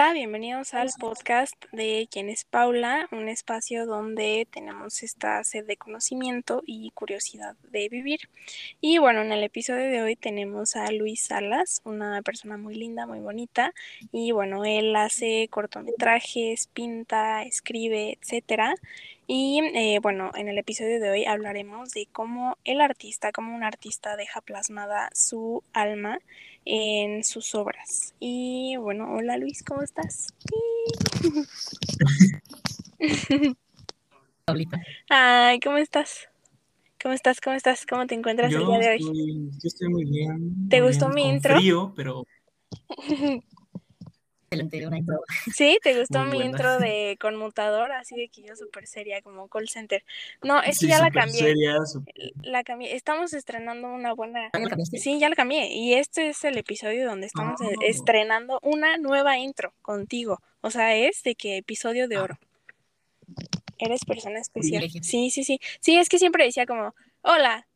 Hola, bienvenidos al podcast de Quién es Paula, un espacio donde tenemos esta sed de conocimiento y curiosidad de vivir. Y bueno, en el episodio de hoy tenemos a Luis Salas, una persona muy linda, muy bonita. Y bueno, él hace cortometrajes, pinta, escribe, etcétera. Y eh, bueno, en el episodio de hoy hablaremos de cómo el artista, como un artista deja plasmada su alma en sus obras. Y bueno, hola Luis, ¿cómo estás? Ay, ¿cómo estás? ¿Cómo estás? ¿Cómo estás? ¿Cómo te encuentras el día de hoy? yo estoy muy bien. ¿Te gustó mi intro? Frío, pero Sí, te gustó mi intro de conmutador, así de que yo súper seria, como call center. No, es que ya la cambié. La cambié. Estamos estrenando una buena. Sí, ya la cambié. Y este es el episodio donde estamos ah. estrenando una nueva intro contigo. O sea, es de que episodio de ah. oro. Eres persona especial. Sí, sí, sí. Sí, es que siempre decía como, hola,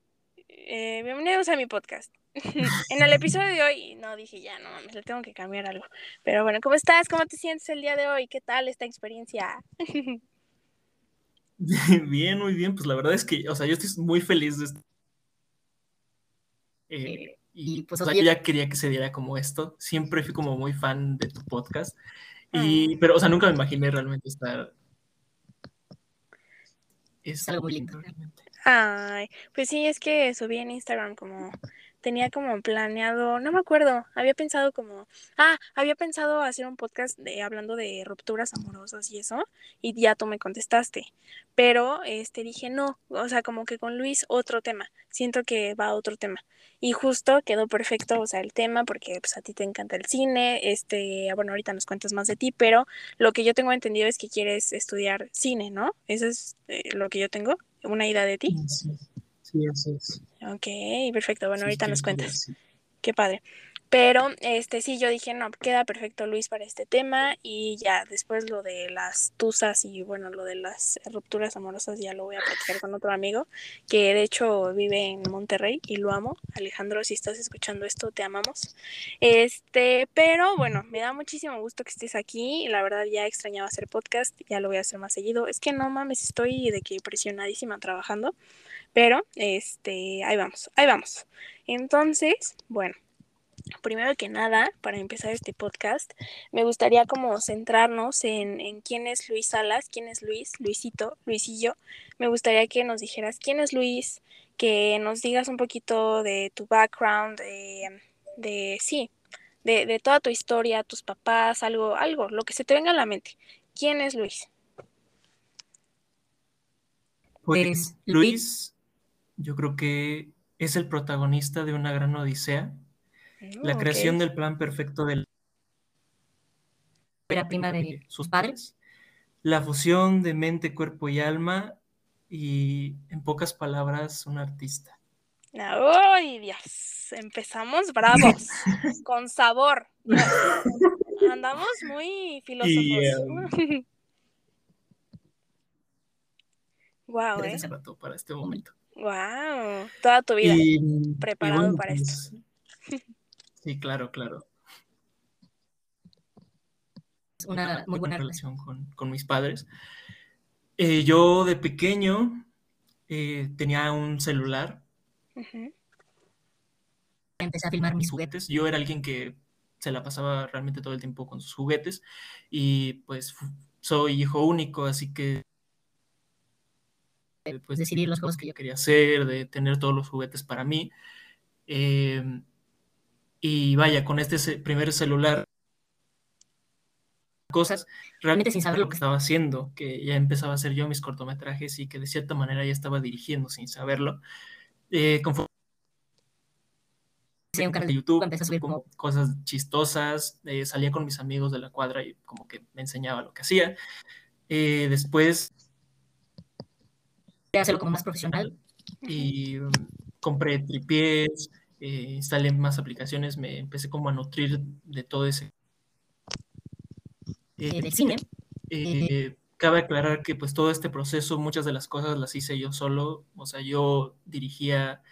eh, bienvenidos a mi podcast. en el episodio de hoy, no dije ya, no mames, le tengo que cambiar algo. Pero bueno, ¿cómo estás? ¿Cómo te sientes el día de hoy? ¿Qué tal esta experiencia? bien, muy bien. Pues la verdad es que, o sea, yo estoy muy feliz de eh, y pues o sea, yo ya quería que se diera como esto. Siempre fui como muy fan de tu podcast. Y, pero, o sea, nunca me imaginé realmente estar. Es algo muy lindo, realmente. Ay, pues sí, es que subí en Instagram como tenía como planeado, no me acuerdo, había pensado como, ah, había pensado hacer un podcast de hablando de rupturas amorosas y eso, y ya tú me contestaste. Pero este dije, no, o sea, como que con Luis otro tema. Siento que va a otro tema. Y justo quedó perfecto, o sea, el tema, porque pues a ti te encanta el cine, este, bueno, ahorita nos cuentas más de ti, pero lo que yo tengo entendido es que quieres estudiar cine, ¿no? Eso es eh, lo que yo tengo, una idea de ti. Sí, así es. Ok, perfecto. Bueno, ahorita nos cuentas. Qué padre. Pero, este, sí, yo dije, no, queda perfecto Luis para este tema y ya después lo de las tusas y bueno, lo de las rupturas amorosas ya lo voy a platicar con otro amigo que de hecho vive en Monterrey y lo amo. Alejandro, si estás escuchando esto, te amamos. Este, pero bueno, me da muchísimo gusto que estés aquí. La verdad ya extrañaba hacer podcast, ya lo voy a hacer más seguido. Es que no mames, estoy de que presionadísima trabajando. Pero, este, ahí vamos, ahí vamos. Entonces, bueno, primero que nada, para empezar este podcast, me gustaría como centrarnos en, en, quién es Luis Salas, quién es Luis, Luisito, Luisillo. Me gustaría que nos dijeras quién es Luis, que nos digas un poquito de tu background, de, de sí, de, de toda tu historia, tus papás, algo, algo, lo que se te venga a la mente. ¿Quién es Luis? Pues Luis yo creo que es el protagonista de una gran odisea. la oh, creación del plan perfecto de la prima de sus padres. La fusión de mente, cuerpo y alma. Y en pocas palabras, un artista. ¡Ay, Dios! Empezamos bravos, con sabor. Andamos muy filósofos. wow, ¿eh? para este momento. Wow, toda tu vida preparado para esto. Pues, sí, claro, claro. Una muy buena relación con, mis padres. Eh, yo de pequeño eh, tenía un celular. Empecé a filmar mis juguetes. Yo era alguien que se la pasaba realmente todo el tiempo con sus juguetes y pues soy hijo único, así que pues, decidir las cosas que yo quería hacer, de tener todos los juguetes para mí. Em, y vaya, con este primer celular, cosas realmente sin saber lo que estaba haciendo, que ya empezaba a hacer yo mis cortometrajes y que de cierta manera ya estaba dirigiendo sin saberlo. Eh, conforme un canal de YouTube, empecé a subir como cosas chistosas, eh, salía con mis amigos de la cuadra y como que me enseñaba lo que hacía. Eh, después hacerlo como más profesional. Y um, compré tripiés, eh, instalé más aplicaciones, me empecé como a nutrir de todo ese... Eh, del cine. Eh, cabe aclarar que pues todo este proceso, muchas de las cosas las hice yo solo, o sea, yo dirigía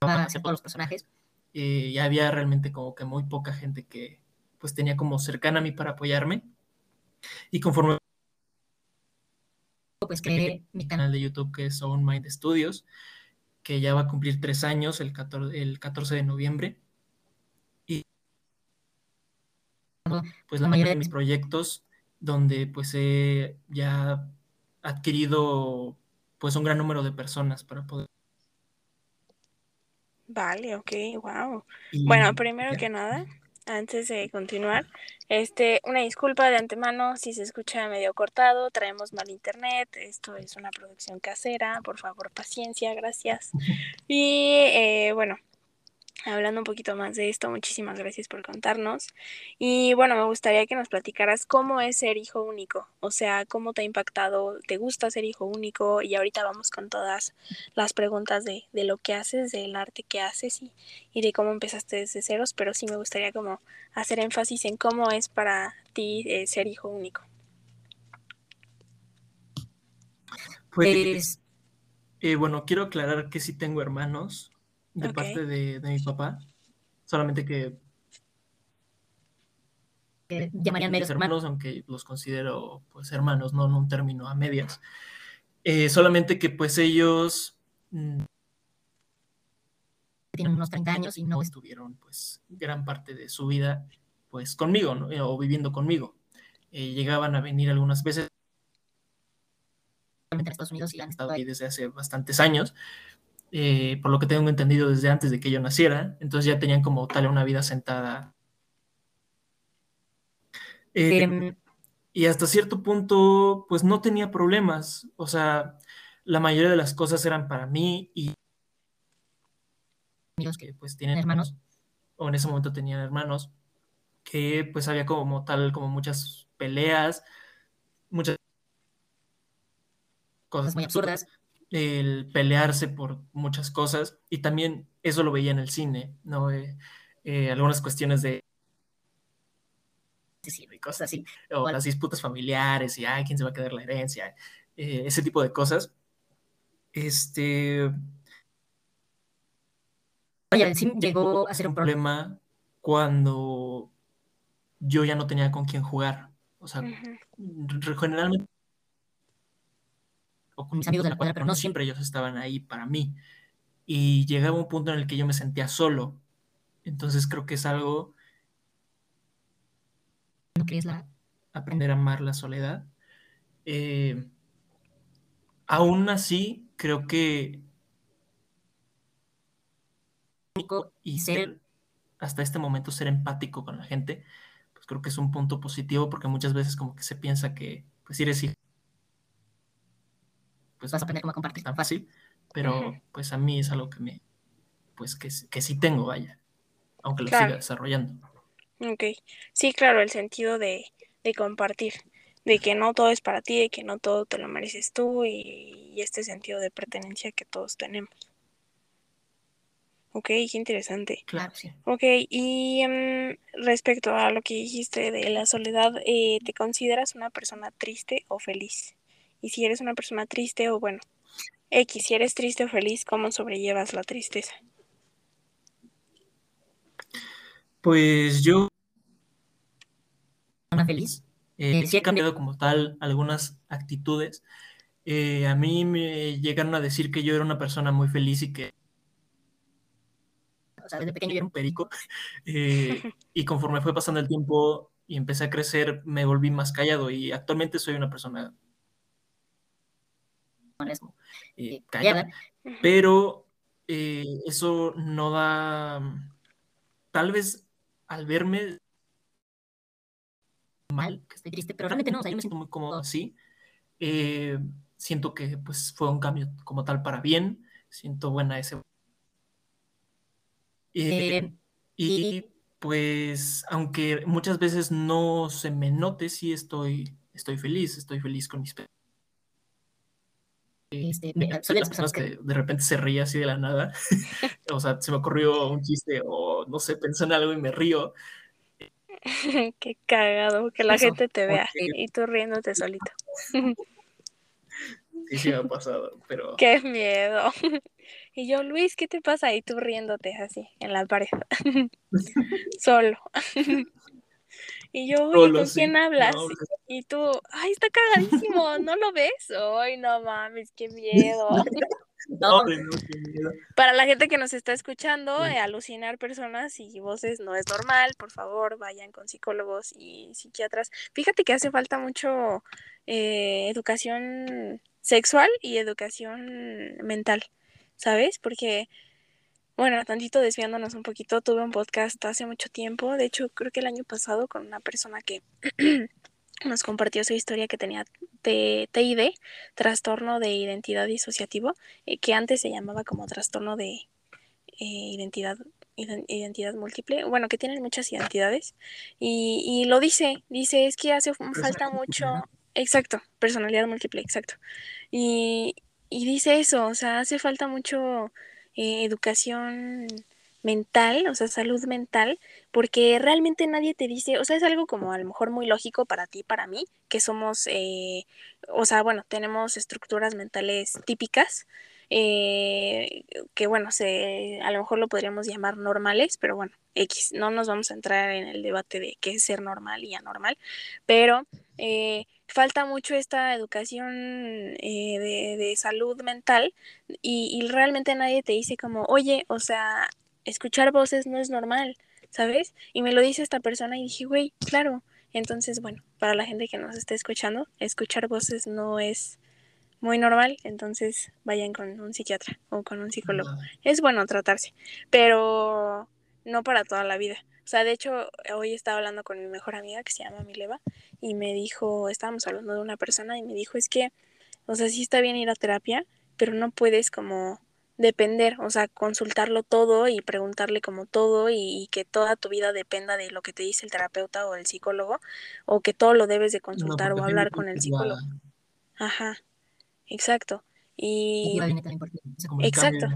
hacer todos los personajes. y había realmente como que muy poca gente que pues tenía como cercana a mí para apoyarme. Y conforme pues creé mi canal de YouTube que es Own Mind Studios, que ya va a cumplir tres años el 14, el 14 de noviembre. Y pues la mayoría de mis proyectos donde pues he ya adquirido pues un gran número de personas para poder Vale, ok, wow. bueno, primero que nada, antes de continuar, este, una disculpa de antemano si se escucha medio cortado, traemos mal internet, esto es una producción casera, por favor, paciencia, gracias. Y eh, bueno, hablando un poquito más de esto, muchísimas gracias por contarnos. Y bueno, me gustaría que nos platicaras cómo es ser hijo único, o sea, cómo te ha impactado, te gusta ser hijo único y ahorita vamos con todas las preguntas de, de lo que haces, del arte que haces y, y, de cómo empezaste desde ceros, pero sí me gustaría como hacer énfasis en cómo es para ti eh, ser hijo único. Pues, eh, bueno, quiero aclarar que sí tengo hermanos, de parte de, mi papá. Solamente que llamarían medios hermanos, aunque los considero pues hermanos, no en un término a medias. Eh, solamente que pues ellos mm, tienen unos 30 años y no estuvieron pues gran parte de su vida pues conmigo o viviendo conmigo. Eh, llegaban a venir algunas veces a Estados Unidos y han estado ahí desde hace bastantes años, eh, por lo que tengo entendido desde antes de que yo naciera, entonces ya tenían como tal una vida sentada. Eh, y hasta cierto punto, pues no tenía problemas, o sea, la mayoría de las cosas eran para mí y amigos que pues tienen hermanos, o en ese momento tenían hermanos, que pues había como tal, como muchas peleas, muchas cosas muy absurdas, el pelearse por muchas cosas y también eso lo veía en el cine, ¿no? Eh, eh, algunas cuestiones de y cosas así, o las disputas familiares y, ay, ¿quién se va a quedar la herencia? Eh, ese tipo de cosas. Este... el cine llegó a ser un problema cuando yo ya no tenía con quién jugar. O sea, generalmente o con mis amigos de la cuadra, pero no siempre ellos estaban ahí para mí. Y llegaba un punto en el que yo me sentía solo. Entonces creo que es algo que es la aprender a amar la soledad. Eh, aún así, creo que y ser hasta este momento ser empático con la gente, pues creo que es un punto positivo porque muchas veces como que se piensa que pues eres hijo pues vas a aprender cómo compartir tan fácil, pero pues a mí es algo que me, pues que, que sí tengo, vaya, aunque lo siga desarrollando. Ok, sí, claro, el sentido de, de, compartir, de que no todo es para ti, de que no todo te lo mereces tú y, este sentido de pertenencia que todos tenemos. Ok, qué interesante. Claro, sí. Ok, y em, respecto a lo que dijiste de la soledad, eh, ¿te consideras una persona triste o feliz? Y si eres una persona triste o bueno, X, si eres triste o feliz, ¿cómo sobrellevas la tristeza? Pues yo... Una feliz. Eh, sí he cambiado como tal algunas actitudes. Eh, a mí me llegaron a decir que yo era una persona muy feliz y que... O sea, desde pequeño yo era un perico. Eh, y conforme fue pasando el tiempo y empecé a crecer, me volví más callado y actualmente soy una persona eh, callada, pero eh, eso no da, tal vez al verme mal, que estoy triste, pero realmente no, o sea, yo me siento muy cómodo así. Eh, siento que pues fue un cambio como tal para bien, siento buena ese... y pues aunque muchas veces no se me note, sí estoy, estoy feliz, estoy feliz con mis este, soy de las personas que de repente se ríe así de la nada. o sea, se me ocurrió un chiste o no sé, pensé en algo y me río. Qué cagado, que la gente te vea y, tú riéndote solito. sí, sí me ha pasado, pero... Qué miedo. Y yo, Luis, ¿qué te pasa? Y tú riéndote así, en la pared. Solo. Y yo, oye, ¿con quién hablas? Y tú, ay, está cagadísimo, ¿no lo ves? Ay, no mames, qué miedo. Para la gente que nos está escuchando, eh, alucinar personas y voces no es normal. Por favor, vayan con psicólogos y psiquiatras. Fíjate que hace falta mucho eh, educación sexual y educación mental, ¿sabes? Porque, bueno, tantito desviándonos un poquito, tuve un podcast hace mucho tiempo, de hecho creo que el año pasado, con una persona que nos compartió su historia que tenía TID, trastorno de identidad disociativo, eh, que antes se llamaba como trastorno de eh, identidad identidad múltiple, bueno, que tienen muchas identidades, y, y lo dice, dice, es que hace falta mucho, exacto, personalidad múltiple, exacto, y, y dice eso, o sea, hace falta mucho eh, educación mental, o sea, salud mental, porque realmente nadie te dice, o sea, es algo como a lo mejor muy lógico para ti, para mí, que somos, eh, o sea, bueno, tenemos estructuras mentales típicas, eh, que bueno, se, a lo mejor lo podríamos llamar normales, pero bueno, X, no nos vamos a entrar en el debate de qué es ser normal y anormal, pero eh, falta mucho esta educación de, de, salud mental y, y realmente nadie te dice como, oye, o sea, escuchar voces no es normal, ¿sabes? Y me lo dice esta persona y dije, güey, claro. Entonces, bueno, para la gente que nos esté escuchando, escuchar voces no es muy normal, entonces vayan con un psiquiatra o con un psicólogo. Es bueno tratarse, pero no para toda la vida. O sea, de hecho, hoy estaba hablando con mi mejor amiga que se llama Mileva y me dijo, estábamos hablando de una persona y me dijo, es que, o sea, sí está bien ir a terapia, pero no puedes como depender, o sea, consultarlo todo y preguntarle como todo y, que toda tu vida dependa de lo que te dice el terapeuta o el psicólogo o que todo lo debes de consultar o hablar con el psicólogo. Ajá, exacto. Y... Exacto.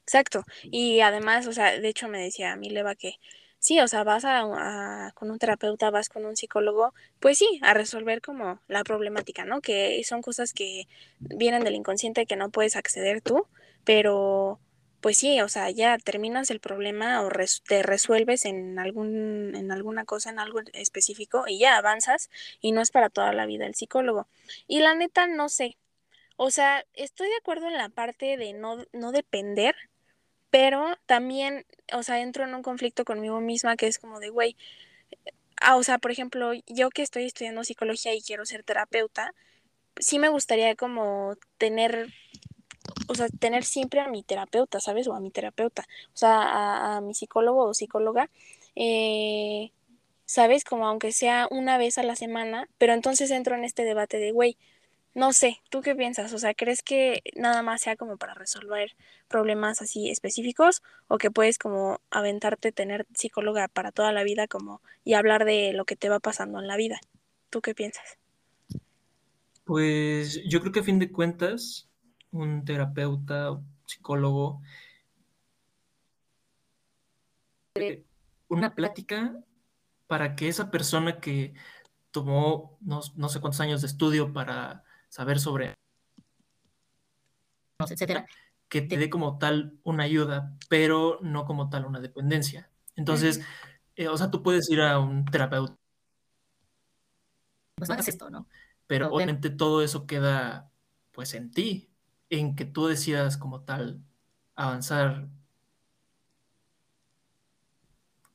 Exacto. Y además, o sea, de hecho me decía a mí Leva que sí, o sea, vas a, con un terapeuta, vas con un psicólogo, pues sí, a resolver como la problemática, ¿no? Que son cosas que vienen del inconsciente que no puedes acceder tú, pero pues sí, o sea, ya terminas el problema o te resuelves en algún en alguna cosa, en algo específico y ya avanzas y no es para toda la vida el psicólogo. Y la neta no sé. O sea, estoy de acuerdo en la parte de no no depender, pero también, o sea, entro en un conflicto conmigo misma que es como de, güey, ah, o sea, por ejemplo, yo que estoy estudiando psicología y quiero ser terapeuta, sí me gustaría como tener o sea, tener siempre a mi terapeuta, ¿sabes? O a mi terapeuta, o sea, a, mi psicólogo o psicóloga, eh, ¿sabes? Como aunque sea una vez a la semana, pero entonces entro en este debate de, güey, no sé, ¿tú qué piensas? O sea, ¿crees que nada más sea como para resolver problemas así específicos o que puedes como aventarte, tener psicóloga para toda la vida como y hablar de lo que te va pasando en la vida? ¿Tú qué piensas? Pues yo creo que a fin de cuentas un terapeuta, psicólogo, una plática para que esa persona que tomó no, sé cuántos años de estudio para saber sobre etcétera, que te dé como tal una ayuda, pero no como tal una dependencia. Entonces, eh, o sea, tú puedes ir a un terapeuta. Pues hagas esto, ¿no? Pero obviamente todo eso queda pues en ti en que tú decidas como tal avanzar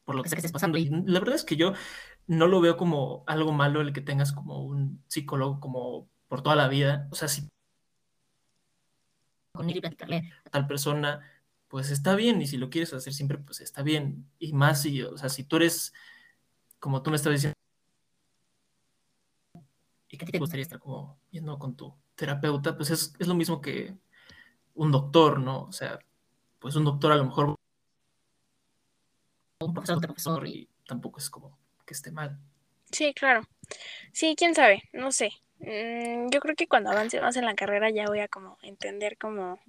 por lo que sea que estés pasando. Y la verdad es que yo no lo veo como algo malo el que tengas como un psicólogo como por toda la vida. O sea, si con tal persona, pues está bien. Y si lo quieres hacer siempre, pues está bien. Y más si, o sea, si tú eres, como tú me estabas diciendo, y que te gustaría estar como yendo con tu terapeuta, pues es, lo mismo que un doctor, ¿no? O sea, pues un doctor a lo mejor un profesor, profesor y tampoco es como que esté mal. Sí, claro. Sí, quién sabe, no sé. Mm, yo creo que cuando avance más en la carrera ya voy a como entender como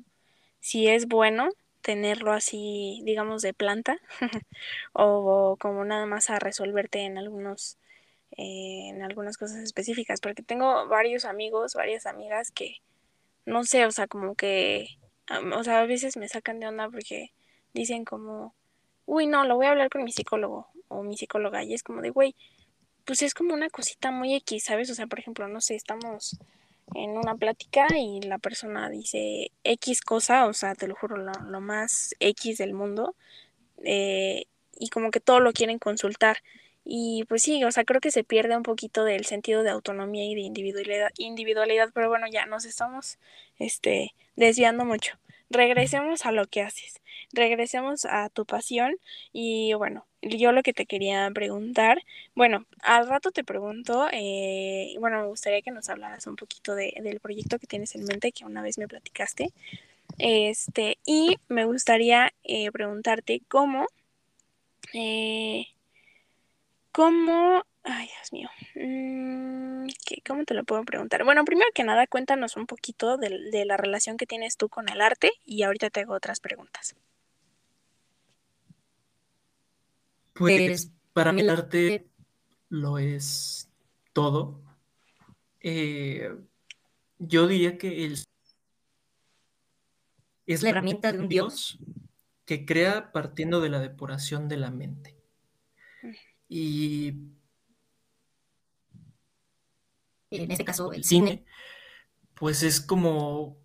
si es bueno tenerlo así, digamos, de planta o como nada más a resolverte en algunos eh, en algunas cosas específicas, porque tengo varios amigos, varias amigas que, no sé, o sea, como que, o sea, a veces me sacan de onda porque dicen como, uy, no, lo voy a hablar con mi psicólogo o mi psicóloga, y es como de, güey, pues es como una cosita muy X, ¿sabes? O sea, por ejemplo, no sé, estamos en una plática y la persona dice X cosa, o sea, te lo juro, lo, más X del mundo, eh, y como que todo lo quieren consultar. Y pues sí, o sea, creo que se pierde un poquito del sentido de autonomía y de individualidad, individualidad pero bueno, ya nos estamos este, desviando mucho. Regresemos a lo que haces, regresemos a tu pasión y bueno, yo lo que te quería preguntar, bueno, al rato te pregunto, eh, bueno, me gustaría que nos hablaras un poquito de, del proyecto que tienes en mente, que una vez me platicaste, este, y me gustaría eh, preguntarte cómo... Eh, ¿Cómo? Ay, Dios mío. Mm, ¿Cómo te lo puedo preguntar? Bueno, primero que nada, cuéntanos un poquito de, la relación que tienes tú con el arte y ahorita te hago otras preguntas. Pues para mí el arte lo es todo. Eh, yo diría que el, es la herramienta de un Dios que crea partiendo de la depuración de la mente. Y en este caso el cine, pues es como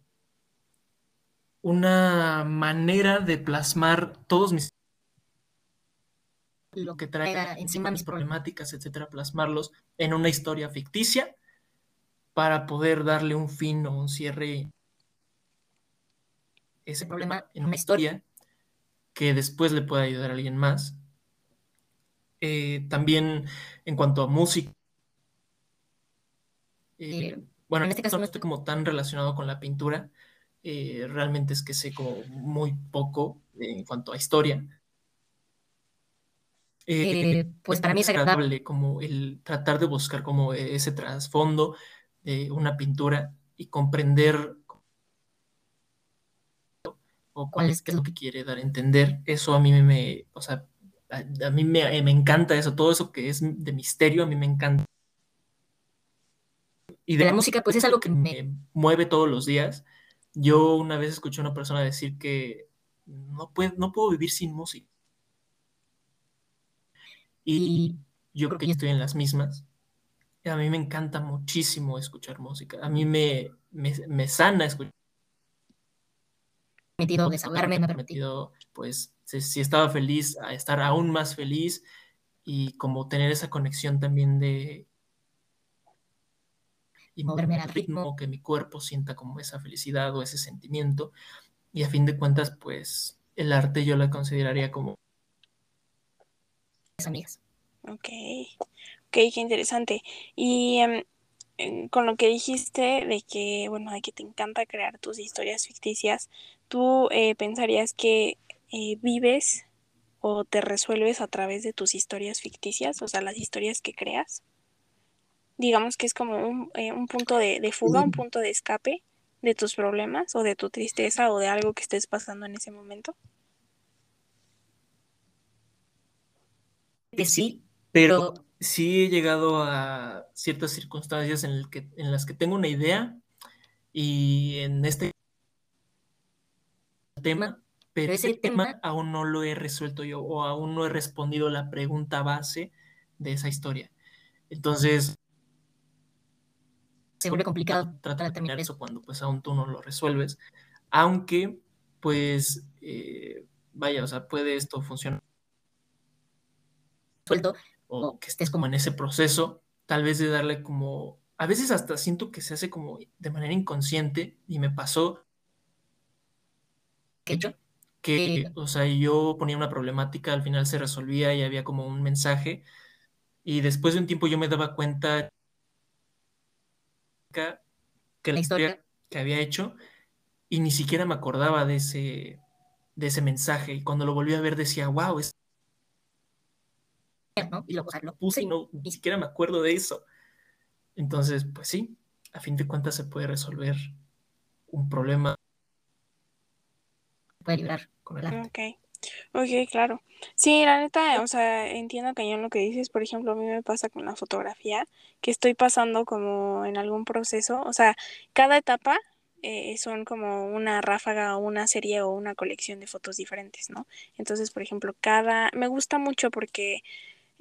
una manera de plasmar todos mis lo que traiga encima mis problemáticas, etcétera, plasmarlos en una historia ficticia para poder darle un fin o un cierre ese problema en una historia. que después le pueda ayudar a alguien más. Eh, también en cuanto a música. Eh, bueno, en este caso no estoy como tan relacionado con la pintura. Eh, realmente es que sé como muy poco en cuanto a historia. pues para mí es agradable como el tratar de buscar como ese trasfondo de una pintura y comprender o cuál es, qué es lo que quiere dar a entender. Eso a mí me, o sea, a, mí me, encanta eso, todo eso que es de misterio, a mí me encanta. Y de la música, pues es algo que me mueve todos los días. Yo una vez escuché a una persona decir que no, no puedo vivir sin música. Y yo creo que estoy en las mismas. A mí me encanta muchísimo escuchar música. A mí me, me, me sana escuchar permitido desahogarme, me ha permitido, pues, si, estaba feliz, a estar aún más feliz y como tener esa conexión también de y moverme al ritmo, que mi cuerpo sienta como esa felicidad o ese sentimiento. Y a fin de cuentas, pues el arte yo la consideraría como amigas. Ok, ok, qué interesante. Y em, con lo que dijiste de que, bueno, de que te encanta crear tus historias ficticias, ¿tú eh, pensarías que eh, vives o te resuelves a través de tus historias ficticias, o sea, las historias que creas? Digamos que es como un, eh, un punto de, de, fuga, un punto de escape de tus problemas o de tu tristeza o de algo que estés pasando en ese momento. Sí, pero sí he llegado a ciertas circunstancias en, el que, en las que tengo una idea y en este tema, pero ese tema aún no lo he resuelto yo o aún no he respondido la pregunta base de esa historia. Entonces, se vuelve complicado tratar de terminar eso. Cuando pues aún tú no lo resuelves, aunque pues eh, vaya, o sea, puede esto funcionar suelto o que estés como en ese proceso, tal vez de darle como, a veces hasta siento que se hace como de manera inconsciente y me pasó que, que o sea, yo ponía una problemática, al final se resolvía y había como un mensaje y después de un tiempo yo me daba cuenta que la historia que había hecho y ni siquiera me acordaba de ese, de ese mensaje y cuando lo volví a ver decía, wow, es y lo, puse y no, ni siquiera me acuerdo de eso. Entonces, pues sí, a fin de cuentas se puede resolver un problema. Puede librar con el arte. Ok, ok, claro. Sí, la neta, o sea, entiendo cañón lo que dices. Por ejemplo, a mí me pasa con la fotografía, que estoy pasando como en algún proceso. O sea, cada etapa eh, son como una ráfaga o una serie o una colección de fotos diferentes, ¿no? Entonces, por ejemplo, cada... Me gusta mucho porque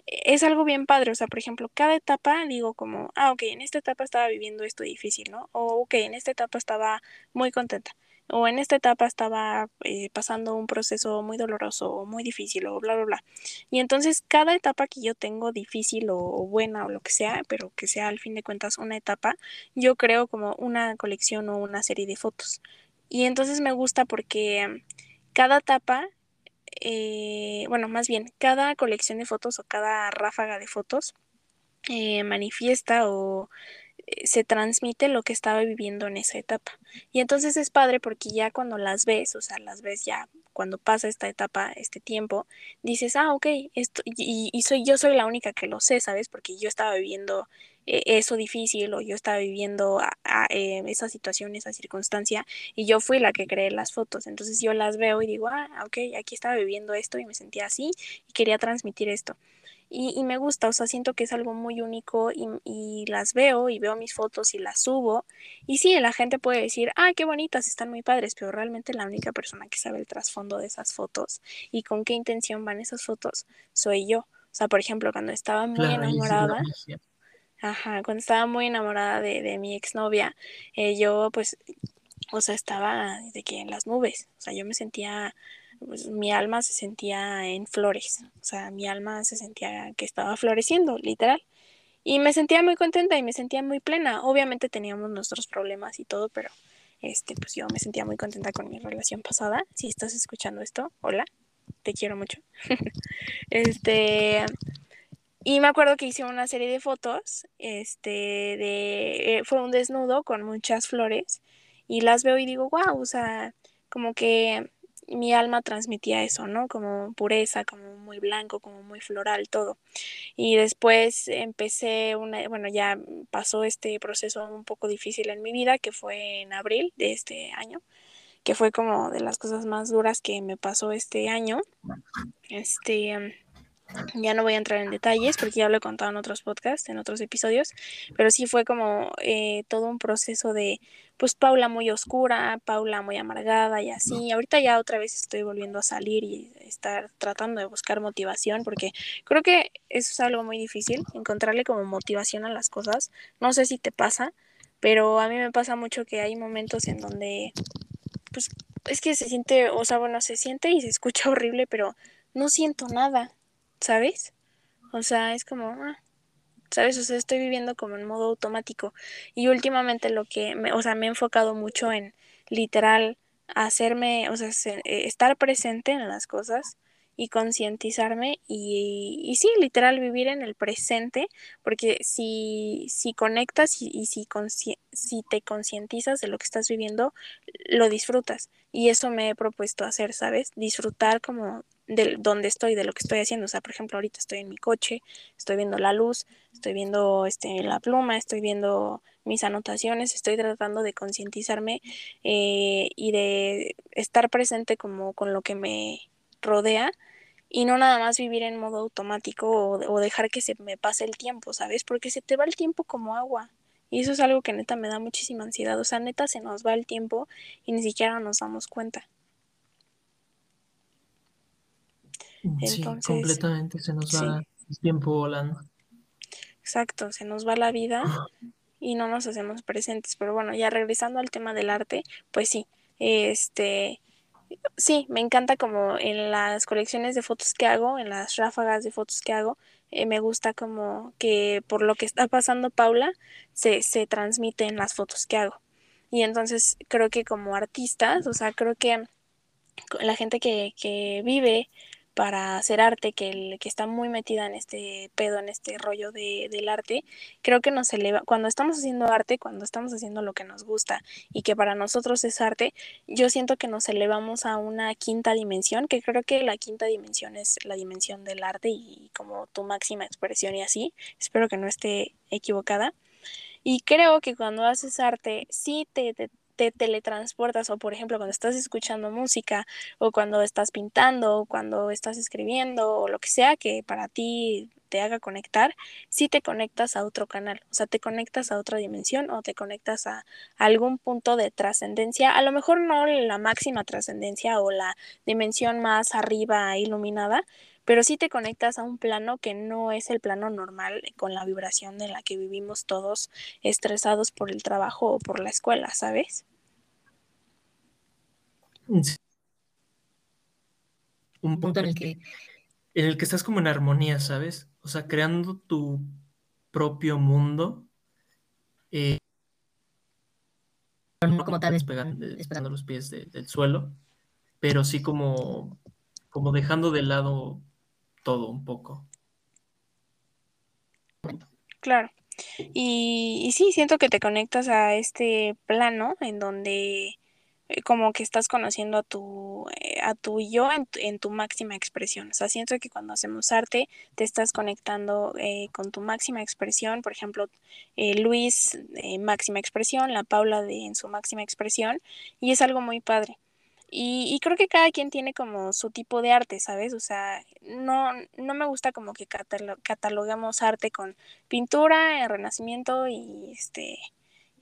es algo bien padre, o sea, por ejemplo, cada etapa digo como, ah, ok, en esta etapa estaba viviendo esto difícil, ¿no? O, ok, en esta etapa estaba muy contenta, o en esta etapa estaba eh, pasando un proceso muy doloroso o muy difícil o bla, bla, bla. Y entonces cada etapa que yo tengo difícil o, buena o lo que sea, pero que sea al fin de cuentas una etapa, yo creo como una colección o una serie de fotos. Y entonces me gusta porque cada etapa eh, bueno, más bien, cada colección de fotos o cada ráfaga de fotos eh, manifiesta o se transmite lo que estaba viviendo en esa etapa. Y entonces es padre porque ya cuando las ves, o sea, las ves ya cuando pasa esta etapa, este tiempo, dices, ah, ok, esto, y, soy, yo soy la única que lo sé, ¿sabes? Porque yo estaba viviendo eh, eso difícil o yo estaba viviendo eh, esa situación, esa circunstancia y yo fui la que creé las fotos. Entonces yo las veo y digo, ah, ok, aquí estaba viviendo esto y me sentía así y quería transmitir esto. Y, y me gusta, o sea, siento que es algo muy único y, y, las veo y veo mis fotos y las subo. Y sí, la gente puede decir, ah, qué bonitas, están muy padres, pero realmente la única persona que sabe el trasfondo de esas fotos y con qué intención van esas fotos soy yo. O sea, por ejemplo, cuando estaba muy claro, enamorada. Ajá, cuando estaba muy enamorada de, de mi exnovia, eh, yo pues, o sea, estaba de que en las nubes, o sea, yo me sentía, pues mi alma se sentía en flores, o sea, mi alma se sentía que estaba floreciendo, literal. Y me sentía muy contenta y me sentía muy plena. Obviamente teníamos nuestros problemas y todo, pero este, pues yo me sentía muy contenta con mi relación pasada. Si estás escuchando esto, hola, te quiero mucho. este, y me acuerdo que hice una serie de fotos, este, de, eh, fue un desnudo con muchas flores y las veo y digo, wow, o sea, como que mi alma transmitía eso, ¿no? Como pureza, como muy blanco, como muy floral, todo. Y después empecé una, bueno, ya pasó este proceso un poco difícil en mi vida, que fue en abril de este año, que fue como de las cosas más duras que me pasó este año. Este, ya no voy a entrar en detalles porque ya lo he contado en otros podcasts, en otros episodios, pero sí fue como eh, todo un proceso de, pues Paula muy oscura, Paula muy amargada y así. Ahorita ya otra vez estoy volviendo a salir y estar tratando de buscar motivación porque creo que eso es algo muy difícil, encontrarle como motivación a las cosas. No sé si te pasa, pero a mí me pasa mucho que hay momentos en donde, pues es que se siente, o sea, bueno, se siente y se escucha horrible, pero no siento nada ¿sabes? O sea, es como, ah, ¿sabes? O sea, estoy viviendo como en modo automático. Y últimamente lo que, me, o sea, me he enfocado mucho en literal hacerme, o sea, eh, estar presente en las cosas y concientizarme y, y, sí, literal vivir en el presente, porque si, si conectas y, y si, si te concientizas de lo que estás viviendo, lo disfrutas. Y eso me he propuesto hacer, ¿sabes? Disfrutar como de dónde estoy, de lo que estoy haciendo. O sea, por ejemplo, ahorita estoy en mi coche, estoy viendo la luz, estoy viendo este, la pluma, estoy viendo mis anotaciones, estoy tratando de concientizarme eh, y de estar presente como con lo que me rodea y no nada más vivir en modo automático o, o dejar que se me pase el tiempo, ¿sabes? Porque se te va el tiempo como agua. Y eso es algo que neta me da muchísima ansiedad. O sea, neta se nos va el tiempo y ni siquiera nos damos cuenta. Entonces, sí, completamente se nos va sí. el tiempo volando. Exacto, se nos va la vida y no nos hacemos presentes. Pero bueno, ya regresando al tema del arte, pues sí, este, sí, me encanta como en las colecciones de fotos que hago, en las ráfagas de fotos que hago, eh, me gusta como que por lo que está pasando Paula se, se transmite en las fotos que hago. Y entonces creo que como artistas, o sea, creo que la gente que, que vive para hacer arte, que, el, que está muy metida en este pedo, en este rollo de, del arte, creo que nos eleva, cuando estamos haciendo arte, cuando estamos haciendo lo que nos gusta y que para nosotros es arte, yo siento que nos elevamos a una quinta dimensión, que creo que la quinta dimensión es la dimensión del arte y como tu máxima expresión y así, espero que no esté equivocada. Y creo que cuando haces arte, sí te, te, te teletransportas o por ejemplo cuando estás escuchando música o cuando estás pintando o cuando estás escribiendo o lo que sea que para ti te haga conectar, sí te conectas a otro canal, o sea, te conectas a otra dimensión o te conectas a, algún punto de trascendencia, a lo mejor no la máxima trascendencia o la dimensión más arriba iluminada, pero sí te conectas a un plano que no es el plano normal con la vibración en la que vivimos todos estresados por el trabajo o por la escuela, ¿sabes? Un punto en el que en el que estás como en armonía, ¿sabes? O sea, creando tu propio mundo. Eh, no como tal despegando, los pies del suelo, pero sí como, como dejando de lado todo un poco. Claro. Y, y sí, siento que te conectas a este plano en donde eh, como que estás conociendo a tu, eh, a tu yo en tu, máxima expresión. O sea, siento que cuando hacemos arte te estás conectando eh, con tu máxima expresión. Por ejemplo, Luis, máxima expresión, la Paula de, en su máxima expresión. Y es algo muy padre. Y, y, creo que cada quien tiene como su tipo de arte, ¿sabes? O sea, no, no me gusta como que catalogamos arte con pintura, renacimiento y este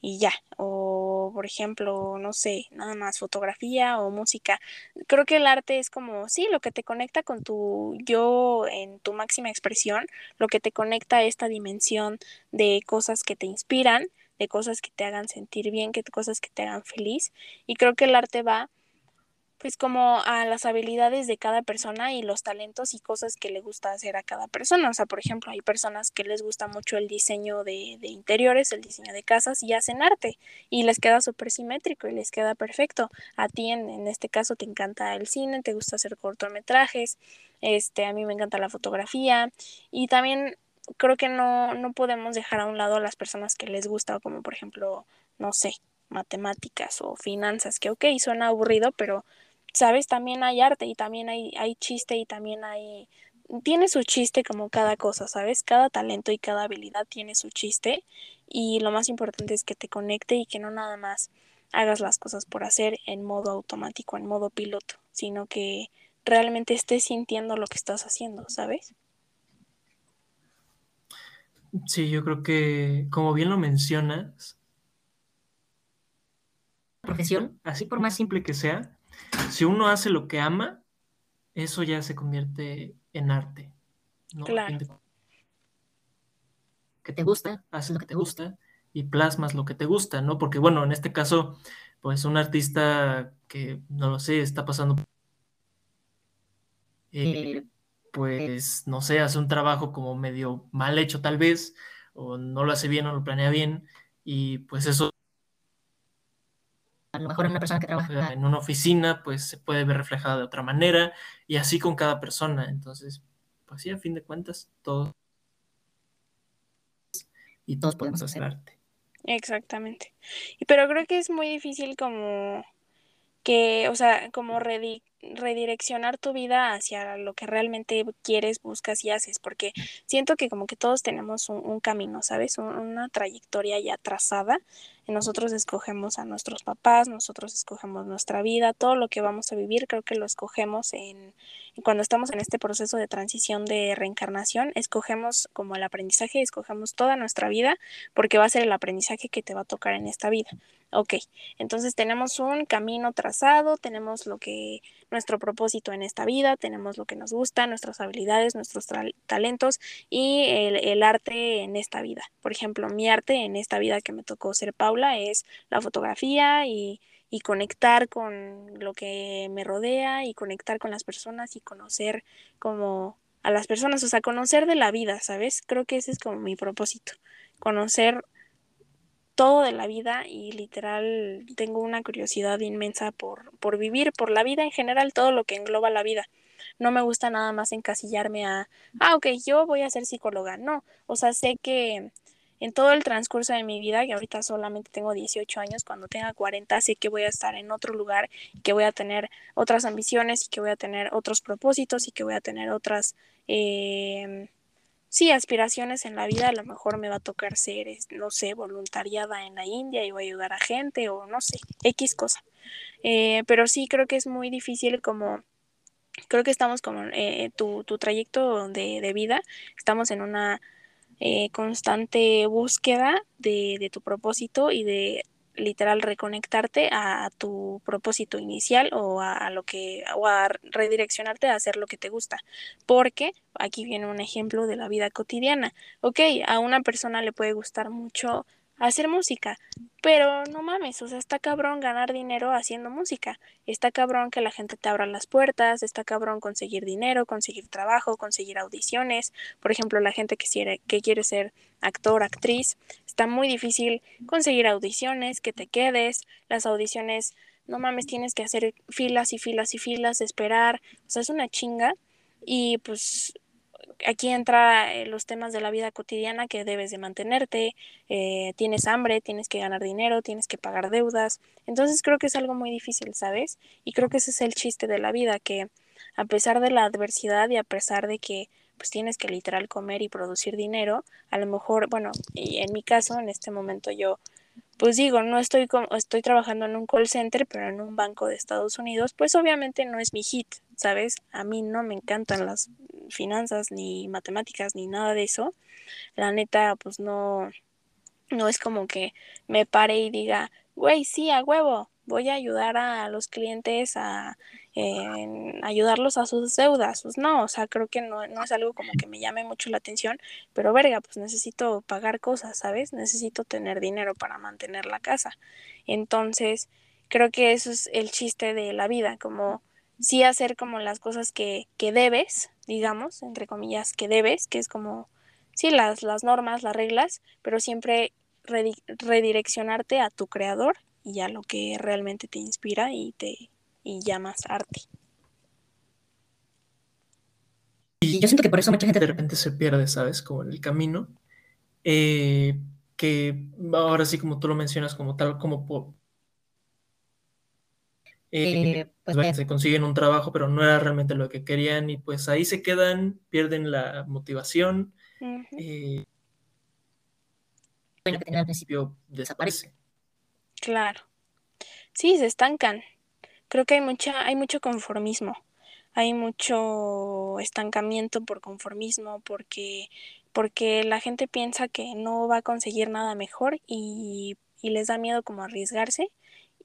y ya. O, por ejemplo, no sé, nada más fotografía o música. Creo que el arte es como, sí, lo que te conecta con tu yo en tu máxima expresión, lo que te conecta a esta dimensión de cosas que te inspiran, de cosas que te hagan sentir bien, que cosas que te hagan feliz. Y creo que el arte va pues como a las habilidades de cada persona y los talentos y cosas que le gusta hacer a cada persona. O sea, por ejemplo, hay personas que les gusta mucho el diseño de, de interiores, el diseño de casas y hacen arte y les queda súper simétrico y les queda perfecto. A ti en, en, este caso te encanta el cine, te gusta hacer cortometrajes, este, a mí me encanta la fotografía y también creo que no, no podemos dejar a un lado a las personas que les gusta, como por ejemplo, no sé, matemáticas o finanzas, que ok, suena aburrido, pero ¿sabes? También hay arte y también hay, hay chiste y también hay... Tiene su chiste como cada cosa, ¿sabes? Cada talento y cada habilidad tiene su chiste y lo más importante es que te conecte y que no nada más hagas las cosas por hacer en modo automático, en modo piloto, sino que realmente estés sintiendo lo que estás haciendo, ¿sabes? Sí, yo creo que, como bien lo mencionas, profesión, así por más simple que sea, si uno hace lo que ama, eso ya se convierte en arte. Claro. Que te gusta, haces lo que te gusta y plasmas lo que te gusta, ¿no? Porque bueno, en este caso, pues un artista que, no lo sé, está pasando... Eh, pues, no sé, hace un trabajo como medio mal hecho tal vez, o no lo hace bien o lo planea bien, y pues eso a lo mejor en una persona que trabaja en una oficina, pues se puede ver reflejada de otra manera y así con cada persona. Entonces, pues sí, a fin de cuentas, todos y todos podemos hacer arte. Exactamente. Pero creo que es muy difícil como que, o sea, como redireccionar tu vida hacia lo que realmente quieres, buscas y haces, porque siento que como que todos tenemos un, camino, ¿sabes? una trayectoria ya trazada nosotros escogemos a nuestros papás, nosotros escogemos nuestra vida, todo lo que vamos a vivir, creo que lo escogemos en cuando estamos en este proceso de transición de reencarnación, escogemos como el aprendizaje, escogemos toda nuestra vida porque va a ser el aprendizaje que te va a tocar en esta vida. Ok, entonces tenemos un camino trazado, tenemos lo que, nuestro propósito en esta vida, tenemos lo que nos gusta, nuestras habilidades, nuestros talentos y el, el, arte en esta vida. Por ejemplo, mi arte en esta vida que me tocó ser Paula es la fotografía y, y conectar con lo que me rodea y conectar con las personas y conocer como a las personas, o sea, conocer de la vida, ¿sabes? Creo que ese es como mi propósito, conocer todo de la vida y literal tengo una curiosidad inmensa por, por vivir, por la vida en general, todo lo que engloba la vida. No me gusta nada más encasillarme a, ah, ok, yo voy a ser psicóloga. No, o sea, sé que en todo el transcurso de mi vida, que ahorita solamente tengo 18 años, cuando tenga 40 sé que voy a estar en otro lugar, que voy a tener otras ambiciones y que voy a tener otros propósitos y que voy a tener otras... Eh, sí, aspiraciones en la vida, a lo mejor me va a tocar ser, no sé, voluntariada en la India y voy a ayudar a gente o no sé, X cosa. Eh, pero sí creo que es muy difícil como creo que estamos como eh, tu, tu, trayecto de, de, vida, estamos en una eh, constante búsqueda de, de, tu propósito y de literal reconectarte a, tu propósito inicial o a, a, lo que o a redireccionarte a hacer lo que te gusta. Porque aquí viene un ejemplo de la vida cotidiana. Ok a una persona le puede gustar mucho hacer música. Pero no mames, o sea, está cabrón ganar dinero haciendo música. Está cabrón que la gente te abra las puertas, está cabrón conseguir dinero, conseguir trabajo, conseguir audiciones. Por ejemplo, la gente que quiere, que quiere ser actor, actriz, está muy difícil conseguir audiciones, que te quedes. Las audiciones, no mames, tienes que hacer filas y filas y filas, esperar. O sea, es una chinga. Y pues aquí entra eh, los temas de la vida cotidiana que debes de mantenerte, eh, tienes hambre, tienes que ganar dinero, tienes que pagar deudas. Entonces creo que es algo muy difícil, ¿sabes? Y creo que ese es el chiste de la vida, que a pesar de la adversidad y a pesar de que pues tienes que literal comer y producir dinero, a lo mejor, bueno, y en mi caso, en este momento yo pues digo, no estoy como, estoy trabajando en un call center, pero en un banco de Estados Unidos, pues obviamente no es mi hit, ¿sabes? A mí no me encantan las finanzas ni matemáticas ni nada de eso. La neta, pues no no es como que me pare y diga, "Güey, sí, a huevo, voy a ayudar a los clientes a ayudarlos a sus deudas. Pues no, o sea, creo que no, no es algo como que me llame mucho la atención, pero verga, pues necesito pagar cosas, ¿sabes? Necesito tener dinero para mantener la casa. Entonces, creo que eso es el chiste de la vida, como sí hacer como las cosas que, que debes, digamos, entre comillas, que debes, que es como, sí, las, las normas, las reglas, pero siempre redireccionarte a tu creador y a lo que realmente te inspira y te y llamas arte. Y yo siento que por eso mucha gente de repente se pierde, ¿sabes? Como en el camino. Eh, que ahora sí, como tú lo mencionas, como tal, como por, eh, pues bueno, se consiguen un trabajo, pero no era realmente lo que querían y pues ahí se quedan, pierden la motivación. Uh -huh. eh, lo que al principio desaparece. Claro. Sí, se estancan creo que hay mucha, hay mucho conformismo, hay mucho estancamiento por conformismo, porque, porque la gente piensa que no va a conseguir nada mejor y, y les da miedo como arriesgarse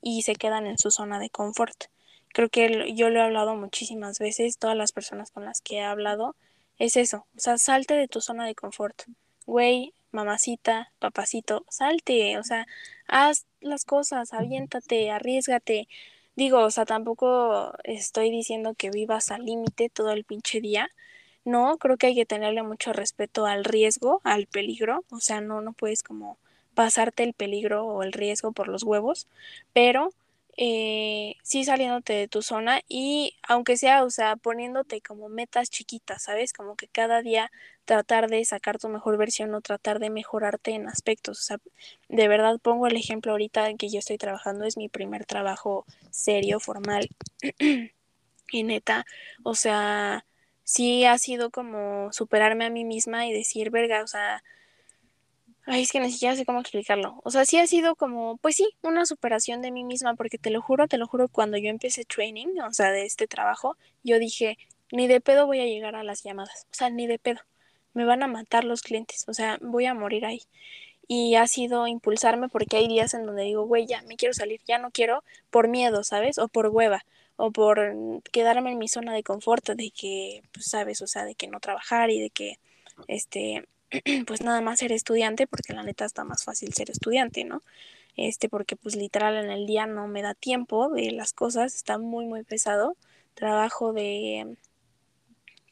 y se quedan en su zona de confort. Creo que yo lo he hablado muchísimas veces, todas las personas con las que he hablado, es eso, o sea, salte de tu zona de confort. Güey, mamacita, papacito, salte, o sea, haz las cosas, aviéntate, arriesgate, Digo, o sea, tampoco estoy diciendo que vivas al límite todo el pinche día. No, creo que hay que tenerle mucho respeto al riesgo, al peligro. O sea, no, no puedes como pasarte el peligro o el riesgo por los huevos. Pero eh, sí saliéndote de tu zona y aunque sea, o sea, poniéndote como metas chiquitas, ¿sabes? Como que cada día tratar de sacar tu mejor versión o tratar de mejorarte en aspectos. O sea, de verdad pongo el ejemplo ahorita en que yo estoy trabajando, es mi primer trabajo serio, formal y neta, o sea, sí ha sido como superarme a mí misma y decir, verga, o sea, Ay, es que ni siquiera sé cómo explicarlo. O sea, sí ha sido como, pues sí, una superación de mí misma, porque te lo juro, te lo juro, cuando yo empecé training, o sea, de este trabajo, yo dije, ni de pedo voy a llegar a las llamadas. O sea, ni de pedo. Me van a matar los clientes. O sea, voy a morir ahí. Y ha sido impulsarme porque hay días en donde digo, güey, ya me quiero salir, ya no quiero, por miedo, ¿sabes? O por hueva, o por quedarme en mi zona de confort, de que, pues, ¿sabes? O sea, de que no trabajar y de que, este, pues nada más ser estudiante, porque la neta está más fácil ser estudiante, ¿no? Este, porque pues literal en el día no me da tiempo de las cosas, está muy, muy pesado. Trabajo de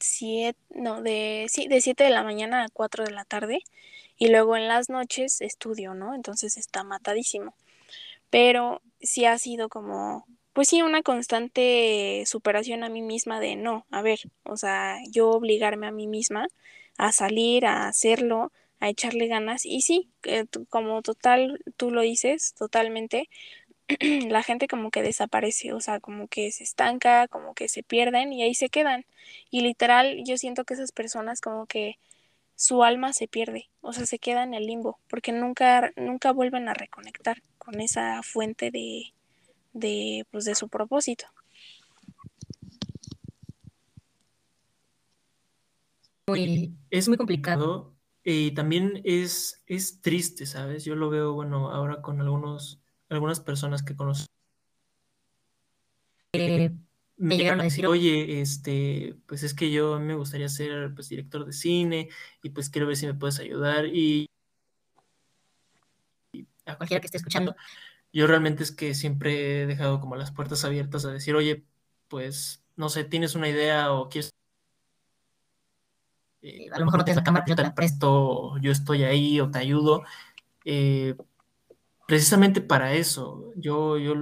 siete, no, de, sí, de 7 de la mañana a 4 de la tarde y luego en las noches estudio, ¿no? Entonces está matadísimo. Pero sí ha sido como, pues sí, una constante superación a mí misma de no, a ver, o sea, yo obligarme a mí misma a salir, a hacerlo, a echarle ganas. Y sí, eh, como total, tú lo dices, totalmente, la gente como que desaparece, o sea, como que se estanca, como que se pierden y ahí se quedan. Y literal, yo siento que esas personas como que su alma se pierde, o sea, se queda en el limbo, porque nunca, nunca vuelven a reconectar con esa fuente de, de, pues, de su propósito. Muy, es muy complicado y también es, es triste, ¿sabes? Yo lo veo, bueno, ahora con algunos, algunas personas que conozco. me llegaron a decir, oye, este, pues es que yo me gustaría ser pues, director de cine y pues quiero ver si me puedes ayudar y a cualquiera que esté escuchando, yo realmente es que siempre he dejado como las puertas abiertas a decir, oye, pues no sé, tienes una idea o quieres eh, a lo mejor no tienes la cámara, yo te la presto, yo estoy ahí o te ayudo. Eh, precisamente para eso, yo, yo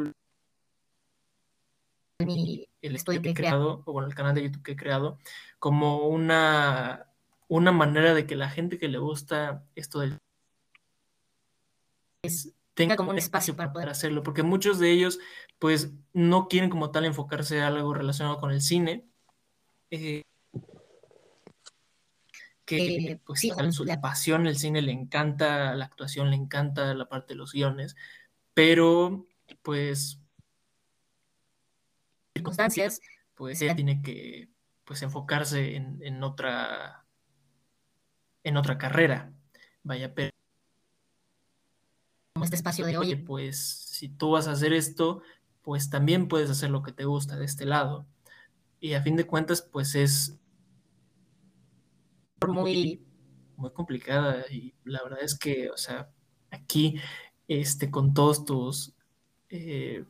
el estudio que he creado, o bueno, el canal de YouTube que he creado, como una, una manera de que la gente que le gusta esto del tenga como un espacio para poder hacerlo, porque muchos de ellos pues no quieren como tal enfocarse a algo relacionado con el cine. Eh, que pues sí, su la pasión, el cine le encanta, la actuación le encanta, la parte de los guiones, pero pues circunstancias, pues ella tiene que pues enfocarse en, en otra en otra carrera. Vaya, pero este espacio de, oye, pues si tú vas a hacer esto, pues también puedes hacer lo que te gusta de este lado. Y a fin de cuentas, pues es muy, muy complicada y la verdad es que, o sea, aquí, este, con todos tus... Eh,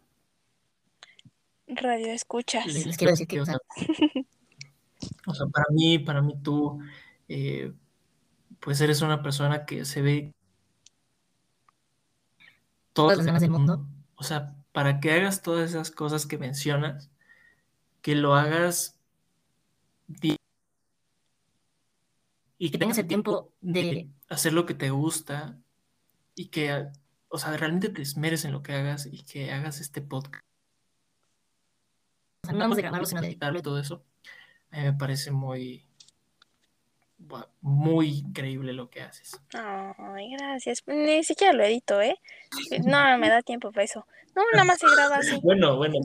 Radio escuchas. Les, quiero decir que, o sea, o sea, para mí, para mí tú, eh, pues eres una persona que se ve todas las ganas del mundo. O sea, para que hagas todas esas cosas que mencionas, que lo hagas y que tengas el tiempo de hacer lo que te gusta y que, o sea, realmente te esmeres en lo que hagas y que hagas este podcast. O sea, no vamos a grabarlo, sino editarlo y todo eso. A mí me parece muy, muy increíble lo que haces. Ay, gracias. Ni siquiera lo edito, ¿eh? No me da tiempo para eso. No, nada más se graba así. Bueno, bueno.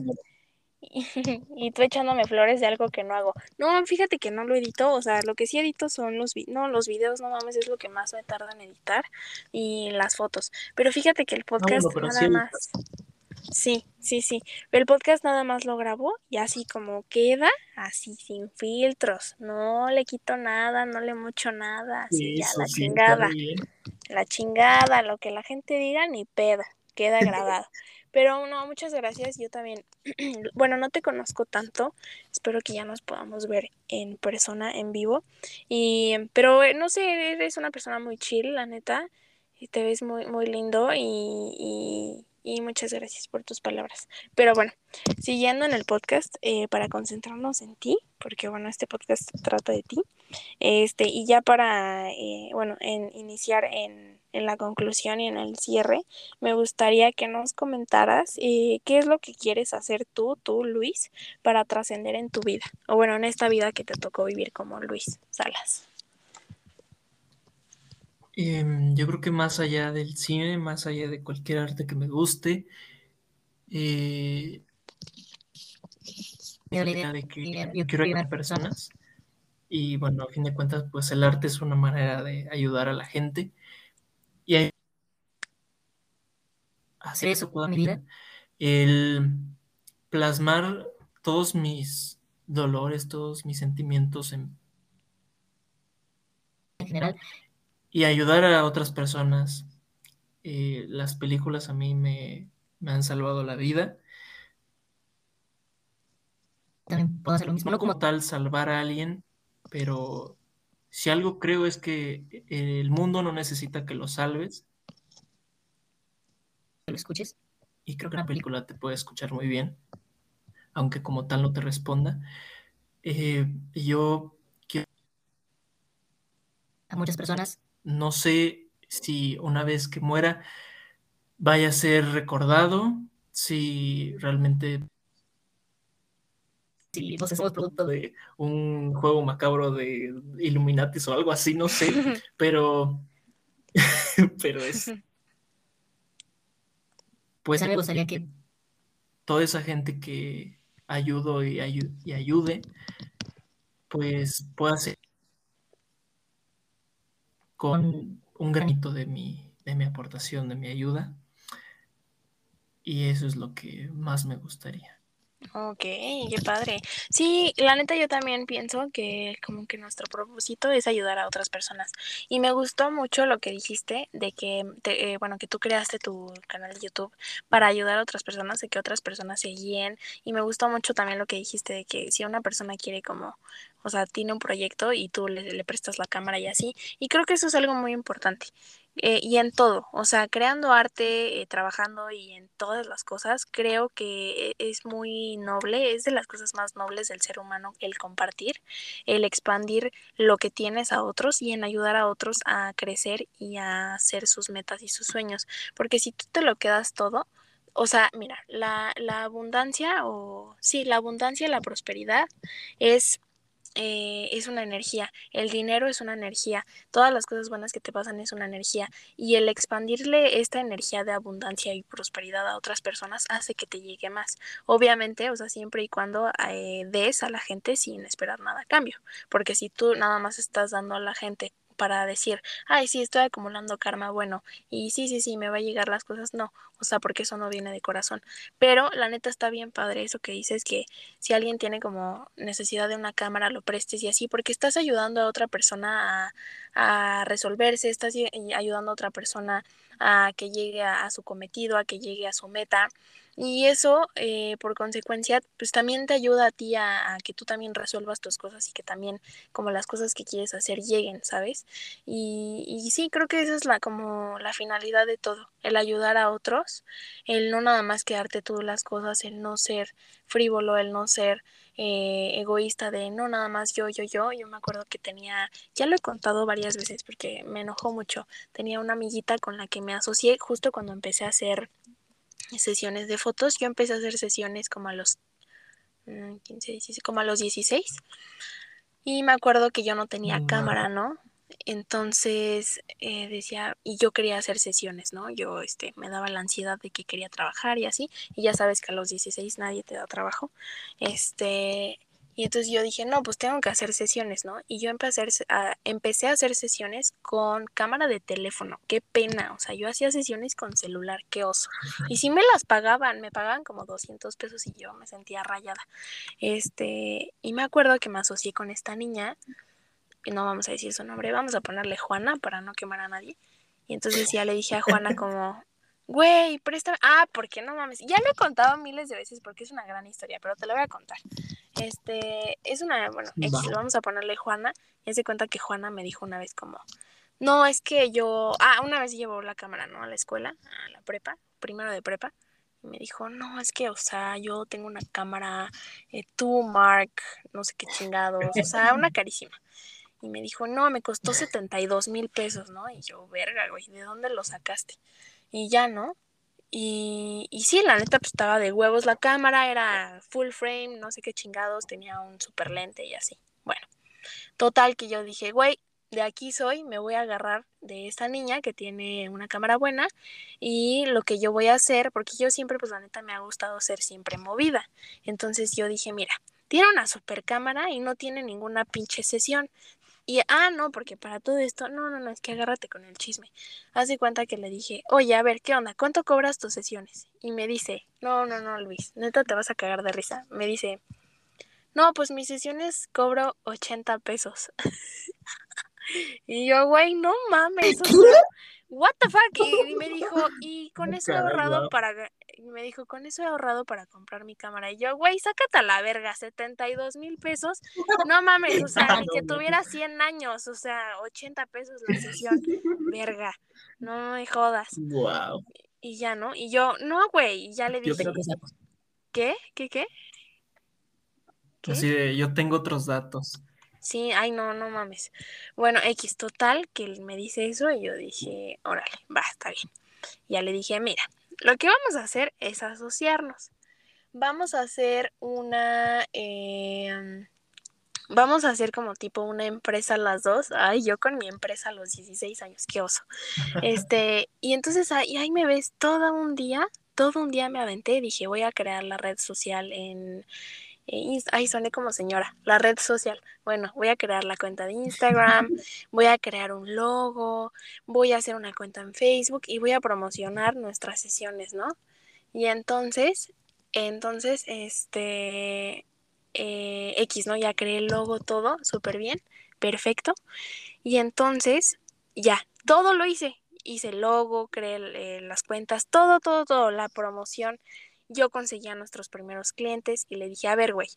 Y, tú echándome flores de algo que no hago. No, fíjate que no lo edito. O sea, lo que sí edito son los, no, los videos, no mames, es lo que más me tarda en editar. Y las fotos. Pero fíjate que el podcast nada más. Sí, sí, sí. El podcast nada más lo grabo y así como queda, así sin filtros. No le quito nada, no le mucho nada. Así ya la chingada. La chingada, lo que la gente diga, ni peda. Queda grabado. Pero no, muchas gracias. Yo también, bueno, no te conozco tanto. Espero que ya nos podamos ver en persona, en vivo. Y, pero eh, no sé, eres una persona muy chill, la neta. Y te ves muy, muy lindo y y muchas gracias por tus palabras. Pero bueno, siguiendo en el podcast, eh, para concentrarnos en ti, porque bueno, este podcast trata de ti, este, y ya para, eh, bueno, en iniciar en, en, la conclusión y en el cierre, me gustaría que nos comentaras eh, qué es lo que quieres hacer tú, tú, Luis, para trascender en tu vida, o bueno, en esta vida que te tocó vivir como Luis Salas. Em, yo creo que más allá del cine, más allá de cualquier arte que me guste, eh, la idea de que yo quiero ayudar a personas y bueno, a fin de cuentas, pues el arte es una manera de ayudar a la gente y hacer eso toda mi vida, el plasmar todos mis dolores, todos mis sentimientos en general y ayudar a otras personas. Eh, las películas a mí me, han salvado la vida. También puedo hacer lo mismo, no como tal salvar a alguien, pero si algo creo es que el mundo no necesita que lo salves, lo escuches. Y creo que una película te puede escuchar muy bien, aunque como tal no te responda. Eh, yo quiero a muchas personas no sé si una vez que muera vaya a ser recordado, si realmente si no sé, somos producto de un juego macabro de Illuminatis o algo así, no sé, pero pero es pues a mí me gustaría que toda esa gente que ayudo y, y ayude pues pueda ser con un granito de mi, de mi aportación, de mi ayuda. Y eso es lo que más me gustaría. Ok, qué padre. Sí, la neta yo también pienso que como que nuestro propósito es ayudar a otras personas. Y me gustó mucho lo que dijiste de que, eh, bueno, que tú creaste tu canal de YouTube para ayudar a otras personas, de que otras personas se guíen. Y me gustó mucho también lo que dijiste de que si una persona quiere como, o sea, tiene un proyecto y tú le, le prestas la cámara y así. Y creo que eso es algo muy importante. Eh, y en todo, o sea, creando arte, eh, trabajando y en todas las cosas, creo que es muy noble, es de las cosas más nobles del ser humano el compartir, el expandir lo que tienes a otros y en ayudar a otros a crecer y a hacer sus metas y sus sueños, porque si tú te lo quedas todo, o sea, mira, la, la abundancia o sí, la abundancia la prosperidad es eh, es una energía, el dinero es una energía, todas las cosas buenas que te pasan es una energía y el expandirle esta energía de abundancia y prosperidad a otras personas hace que te llegue más. Obviamente, o sea, siempre y cuando eh, des a la gente sin esperar nada a cambio, porque si tú nada más estás dando a la gente para decir, ay, sí, estoy acumulando karma, bueno, y sí, sí, sí, me va a llegar las cosas, no, o sea, porque eso no viene de corazón. Pero la neta está bien padre eso que dices, que si alguien tiene como necesidad de una cámara, lo prestes y así, porque estás ayudando a otra persona a, a resolverse, estás ayudando a otra persona a que llegue a, su cometido, a que llegue a su meta. Y eso, eh, por consecuencia, pues también te ayuda a ti a, que tú también resuelvas tus cosas y que también como las cosas que quieres hacer lleguen, ¿sabes? Y, y sí, creo que esa es la como la finalidad de todo, el ayudar a otros, el no nada más quedarte tú las cosas, el no ser frívolo, el no ser eh, egoísta de no nada más yo, yo, yo. Yo me acuerdo que tenía, ya lo he contado varias veces porque me enojó mucho, tenía una amiguita con la que me asocié justo cuando empecé a hacer sesiones de fotos. Yo empecé a hacer sesiones como a los 15, mm, como a los 16. Y me acuerdo que yo no tenía cámara, ¿no? Entonces eh, decía, y yo quería hacer sesiones, ¿no? Yo este, me daba la ansiedad de que quería trabajar y así, y ya sabes que a los 16 nadie te da trabajo. Este, y entonces yo dije, no, pues tengo que hacer sesiones, ¿no? Y yo empecé a, empecé a hacer sesiones con cámara de teléfono, qué pena, o sea, yo hacía sesiones con celular, qué oso. Y si me las pagaban, me pagaban como 200 pesos y yo me sentía rayada. Este, y me acuerdo que me asocié con esta niña no vamos a decir su nombre, vamos a ponerle Juana para no quemar a nadie. Y entonces ya le dije a Juana como, güey, préstame, ah, porque no mames, ya lo he contado miles de veces porque es una gran historia, pero te lo voy a contar. Este, es una, bueno, vamos a ponerle Juana, y se cuenta que Juana me dijo una vez como, no, es que yo, ah, una vez llevó la cámara, ¿no? A la escuela, a la prepa, primero de prepa, y me dijo, no, es que, o sea, yo tengo una cámara, eh, tú, Mark, no sé qué chingados, o sea, una carísima. Y me dijo, no, me costó 72 mil pesos, ¿no? Y yo, verga, güey, ¿de dónde lo sacaste? Y ya, ¿no? Y, y sí, la neta, pues estaba de huevos la cámara, era full frame, no sé qué chingados, tenía un super lente y así. Bueno, total que yo dije, güey, de aquí soy, me voy a agarrar de esta niña que tiene una cámara buena y lo que yo voy a hacer, porque yo siempre, pues la neta me ha gustado ser siempre movida. Entonces yo dije, mira, tiene una super cámara y no tiene ninguna pinche sesión. Y, ah, no, porque para todo esto, no, no, no, es que agárrate con el chisme. Haz de cuenta que le dije, oye, a ver, ¿qué onda? ¿Cuánto cobras tus sesiones? Y me dice, no, no, no, Luis, neta te vas a cagar de risa. Me dice, no, pues mis sesiones cobro 80 pesos. y yo, güey, no mames, what the fuck? Y, me dijo, y con eso he ahorrado para, me dijo, con eso he ahorrado para comprar mi cámara. Y yo, güey, sácate a la verga, 72 mil pesos. No mames, o sea, ni que tuviera 100 años, o sea, 80 pesos la sesión. Verga, no me jodas. Wow. Y ya, ¿no? Y yo, no, güey, ya le dije. ¿Qué? ¿Qué? ¿Qué? ¿Qué? Así de, yo tengo otros datos. Sí, ay, no, no mames. Bueno, X total, que él me dice eso y yo dije, órale, va, está bien. Ya le dije, mira, lo que vamos a hacer es asociarnos. Vamos a hacer una... Em, vamos a hacer como tipo una empresa las dos. Ay, yo con mi empresa a los 16 años, qué oso. Este, y entonces ahí, ahí me ves todo un día, todo un día me aventé, dije, voy a crear la red social en, Eh, ahí soné como señora, la red social. Bueno, voy a crear la cuenta de Instagram, voy a crear un logo, voy a hacer una cuenta en Facebook y voy a promocionar nuestras sesiones, ¿no? Y entonces, entonces, este, eh, X, ¿no? Ya creé el logo, todo, súper bien, perfecto. Y entonces, ya, todo lo hice. Hice el logo, creé eh, las cuentas, todo, todo, todo, la promoción yo conseguí a nuestros primeros clientes y le dije, a ver, güey,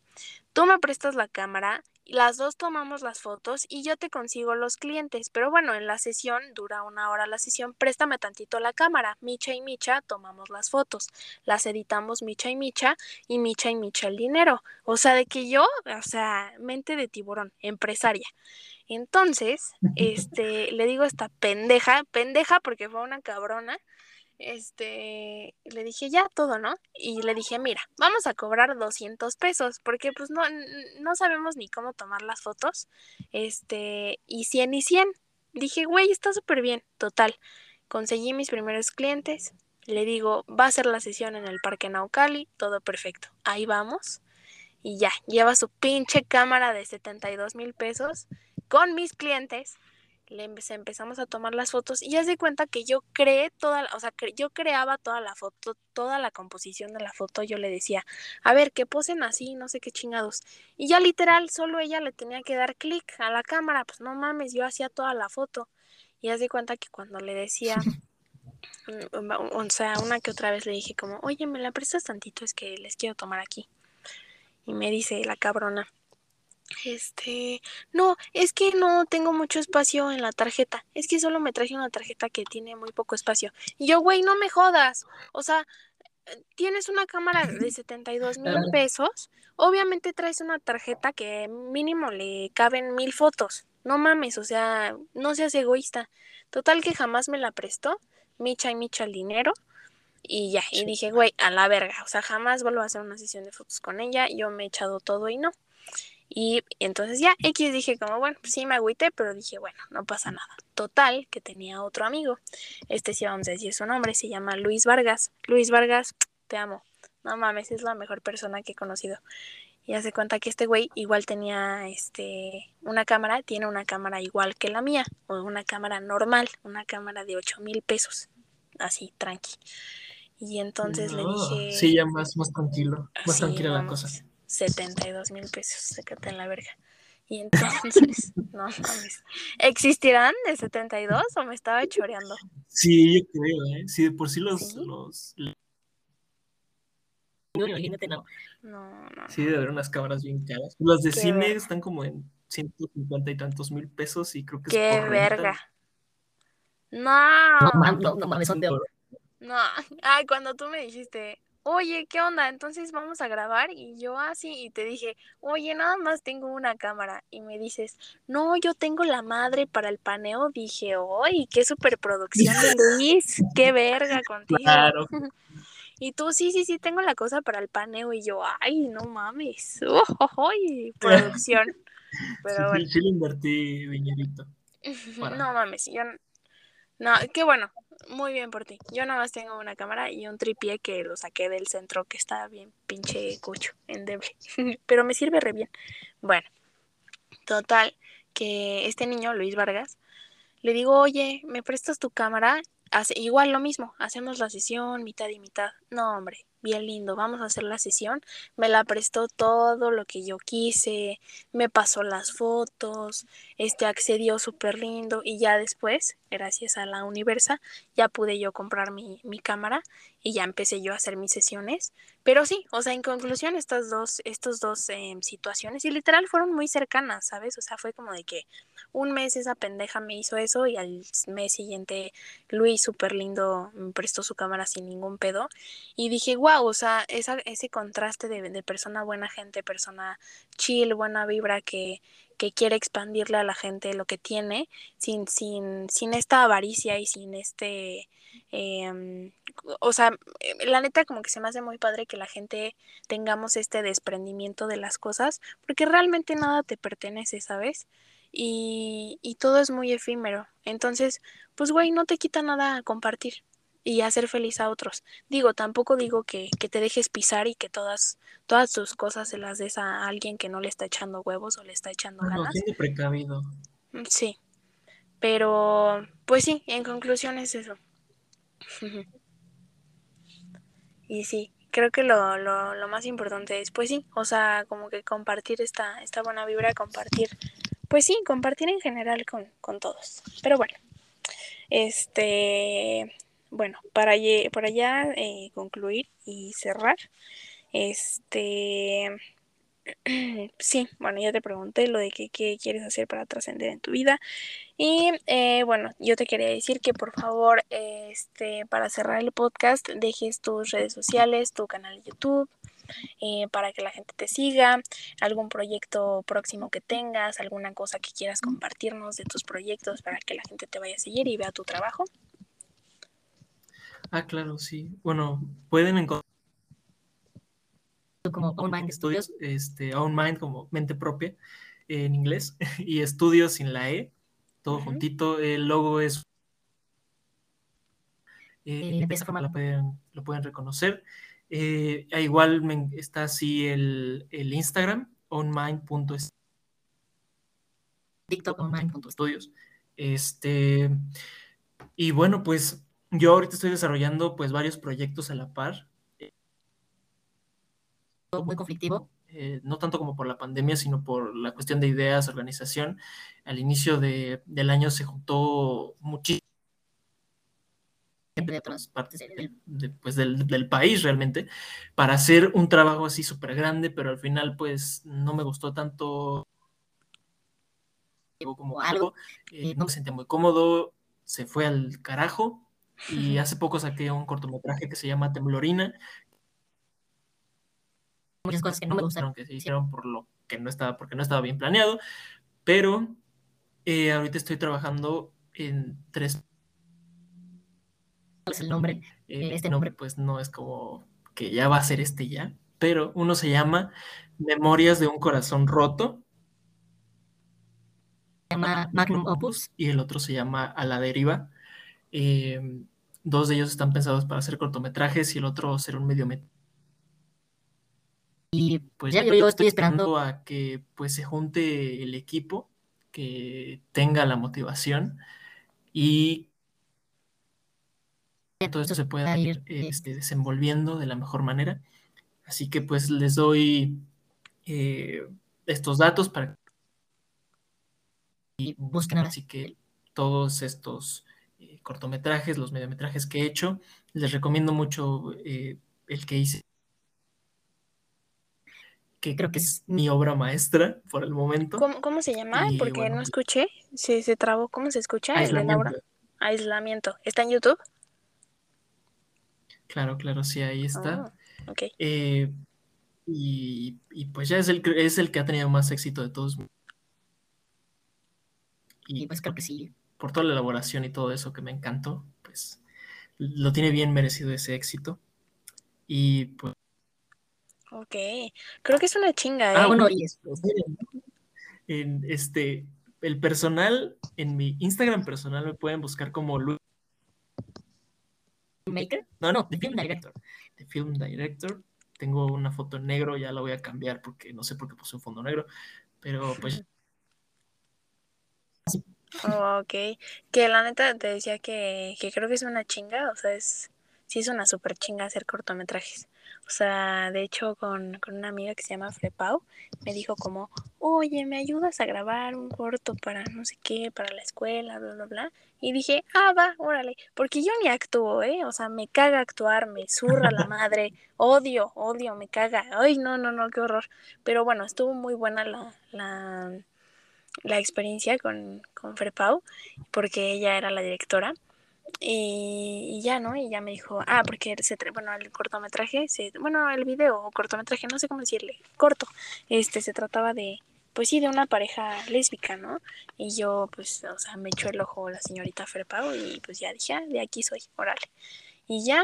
tú me prestas la cámara, las dos tomamos las fotos y yo te consigo los clientes. Pero bueno, en la sesión, dura una hora la sesión, préstame tantito la cámara. Micha y Micha tomamos las fotos, las editamos Micha y Micha y Micha y Micha el dinero. O sea, de que yo, o sea, mente de tiburón, empresaria. Entonces, este, le digo a esta pendeja, pendeja porque fue una cabrona, este, le dije ya todo, ¿no? Y le dije, mira, vamos a cobrar 200 pesos, porque pues no, no sabemos ni cómo tomar las fotos, este, y 100 y 100. Dije, güey, está súper bien, total. Conseguí mis primeros clientes, le digo, va a ser la sesión en el Parque Naucali, todo perfecto. Ahí vamos. Y ya, lleva su pinche cámara de 72 mil pesos con mis clientes le empezamos a tomar las fotos y ya se cuenta que yo creé toda, o sea, yo creaba toda la foto, toda la composición de la foto, yo le decía, a ver, que posen así, no sé qué chingados. Y ya literal, solo ella le tenía que dar clic a la cámara, pues no mames, yo hacía toda la foto. Y ya se cuenta que cuando le decía, mm, o sea, una que otra vez le dije como, oye, me la prestas tantito, es que les quiero tomar aquí. Y me dice la cabrona, este, no, es que no tengo mucho espacio en la tarjeta. Es que solo me traje una tarjeta que tiene muy poco espacio. Y yo, güey, no me jodas. O sea, tienes una cámara de 72 mil pesos. Obviamente traes una tarjeta que mínimo le caben mil fotos. No mames, o sea, no seas egoísta. Total que jamás me la prestó. Micha y Micha el dinero. Y ya, y dije, güey, a la verga. O sea, jamás vuelvo a hacer una sesión de fotos con ella. Yo me he echado todo y no. Y entonces ya X dije como, bueno, pues sí me agüité, pero dije, bueno, no pasa nada. Total, que tenía otro amigo. Este sí vamos a decir su nombre, se llama Luis Vargas. Luis Vargas, te amo. No mames, es la mejor persona que he conocido. Y hace cuenta que este güey igual tenía este una cámara, tiene una cámara igual que la mía, o una cámara normal, una cámara de 8 mil pesos. Así, tranqui. Y entonces le dije. Sí, ya más, más tranquilo, más tranquila la cosa 72 mil pesos, sécate en la verga. Y entonces, no mames. ¿Existirán de 72 o me estaba choreando? Sí, yo creo, ¿eh? Sí, de por sí los. los... No, imagínate, no. No, no. Sí, debe haber unas cámaras bien caras. Las de cine están como en 150 y tantos mil pesos y creo que Qué es verga. No. No, no, mames, son de oro. No. Ay, cuando tú me dijiste, oye, ¿qué onda? Entonces vamos a grabar y yo así y te dije, oye, nada más tengo una cámara y me dices, no, yo tengo la madre para el paneo. Dije, oye, qué superproducción de Luis, qué verga contigo. Claro. Y tú, sí, sí, sí, tengo la cosa para el paneo. Y yo, ay, no mames. Oh, producción. Pero sí, sí, le invertí dinerito. No mames, yo. No, qué bueno, muy bien por ti. Yo nada más tengo una cámara y un tripié que lo saqué del centro que está bien pinche cucho, endeble. Pero me sirve re bien. Bueno, total, que este niño, Luis Vargas, le digo, oye, ¿me prestas tu cámara? Hace, igual lo mismo, hacemos la sesión mitad y mitad. No, hombre, bien lindo, vamos a hacer la sesión. Me la prestó todo lo que yo quise, me pasó las fotos, este accedió súper lindo y ya después, gracias a la Universa, ya pude yo comprar mi, mi cámara y ya empecé yo a hacer mis sesiones. Pero sí, o sea, en conclusión, estas dos, estos dos em, situaciones, y literal fueron muy cercanas, ¿sabes? O sea, fue como de que un mes esa pendeja me hizo eso y al mes siguiente Luis, súper lindo, me prestó su cámara sin ningún pedo. Y dije, wow, o sea, ese contraste de, de persona buena gente, persona chill, buena vibra que, que quiere expandirle a la gente lo que tiene, sin, sin, sin esta avaricia y sin este Em, o sea, eh, la neta como que se me hace muy padre que la gente tengamos este desprendimiento de las cosas, porque realmente nada te pertenece, ¿sabes? Y, y todo es muy efímero. Entonces, pues güey, no te quita nada compartir. Y hacer feliz a otros. Digo, tampoco digo que, que, te dejes pisar y que todas, todas tus cosas se las des a alguien que no le está echando huevos o le está echando No, ganas. siendo precavido. Mm, Sí, pero pues sí, en conclusión es eso. y sí, creo que lo, lo, lo, más importante es, pues sí, o sea, como que compartir esta, esta buena vibra, compartir, pues sí, compartir en general con, con todos. Pero bueno, este, bueno, para, para ya eh, concluir y cerrar, este, sí, bueno, ya te pregunté lo de que, qué quieres hacer para trascender en tu vida. Y eh, bueno, yo te quería decir que por favor, este, para cerrar el podcast, dejes tus redes sociales, tu canal de YouTube, eh, para que la gente te siga, algún proyecto próximo que tengas, alguna cosa que quieras compartirnos de tus proyectos para que la gente te vaya a seguir y vea tu trabajo. Ah, claro, sí. Bueno, pueden encontrar como Own Mind Studios, este, Own Mind como mente propia en inglés, y estudios sin la E, todo uh -huh. juntito. El logo es. Eh, de esa forma lo pueden, lo pueden reconocer. Eh, igual me, está así el, el Instagram, onmind.studios. TikTok, onmind.studios. Este, y bueno, pues yo ahorita estoy desarrollando pues varios proyectos a la par. Muy conflictivo, eh, no tanto como por la pandemia, sino por la cuestión de ideas, organización. Al inicio de, del año se juntó muchísimo de otras partes del, de, pues del, del, país realmente para hacer un trabajo así súper grande, pero al final pues no me gustó tanto. Como algo, eh, no me sentía muy cómodo, se fue al carajo y hace poco saqué un cortometraje que se llama Temblorina, muchas cosas que no me gustaron que se hicieron por lo que no estaba, porque no estaba bien planeado, pero eh, ahorita estoy trabajando en tres. ¿Cuál es el nombre? Eh, este nombre, pues no es como que ya va a ser este ya, pero uno se llama Memorias de un corazón roto. Se llama Magnum Opus y el otro se llama A la deriva. Eh, dos de ellos están pensados para hacer cortometrajes y el otro ser un mediometraje y pues ya yo, yo estoy esperando a que pues se junte el equipo, que tenga la motivación y todo esto se pueda ir este, desenvolviendo de la mejor manera. Así que pues les doy eh, estos datos para y busquen así que todos estos cortometrajes, los mediometrajes que he hecho, les recomiendo mucho eh, el que hice que creo que es mi obra maestra por el momento. ¿Cómo, cómo se llama? Y, Porque bueno, no escuché. Se, se trabó. ¿Cómo se escucha? Aislamiento. Aislamiento. ¿Está en YouTube? Claro, claro, sí, ahí está. Oh, okay. eh, y, y, pues ya es el, es el que ha tenido más éxito de todos. Y pues creo que sí, por toda la elaboración y todo eso que me encantó, pues lo tiene bien merecido ese éxito. Y pues Ok, creo que es una chinga, ¿eh? Ah, bueno, y después, en este, el personal, en mi Instagram personal me pueden buscar como Luis Maker. No, no, The Film Director. The Film Director. Tengo una foto en negro, ya la voy a cambiar porque no sé por qué puse un fondo negro, pero pues... Oh, ok, que la neta te decía que, que creo que es una chinga, o sea, es, sí es una super chinga hacer cortometrajes. O sea, de hecho, con, con, una amiga que se llama Frepau, me dijo como, oye, ¿me ayudas a grabar un corto para no sé qué, para la escuela, bla, bla, bla? Y dije, ah, va, órale, porque yo ni actúo, ¿eh? O sea, me caga actuar, me zurra la madre, odio, odio, me caga. Ay, no, no, no, qué horror. Pero bueno, estuvo muy buena la, la, la experiencia con, con Frepau, porque ella era la directora. Y, y, ya, ¿no? Y ya me dijo, ah, porque se, bueno, el cortometraje, se, bueno, el video o cortometraje, no sé cómo decirle, corto, este, se trataba de, pues sí, de una pareja lésbica, ¿no? Y yo, pues, o sea, me echó el ojo la señorita Ferpao y pues ya dije, ah, de aquí soy, órale. Y ya,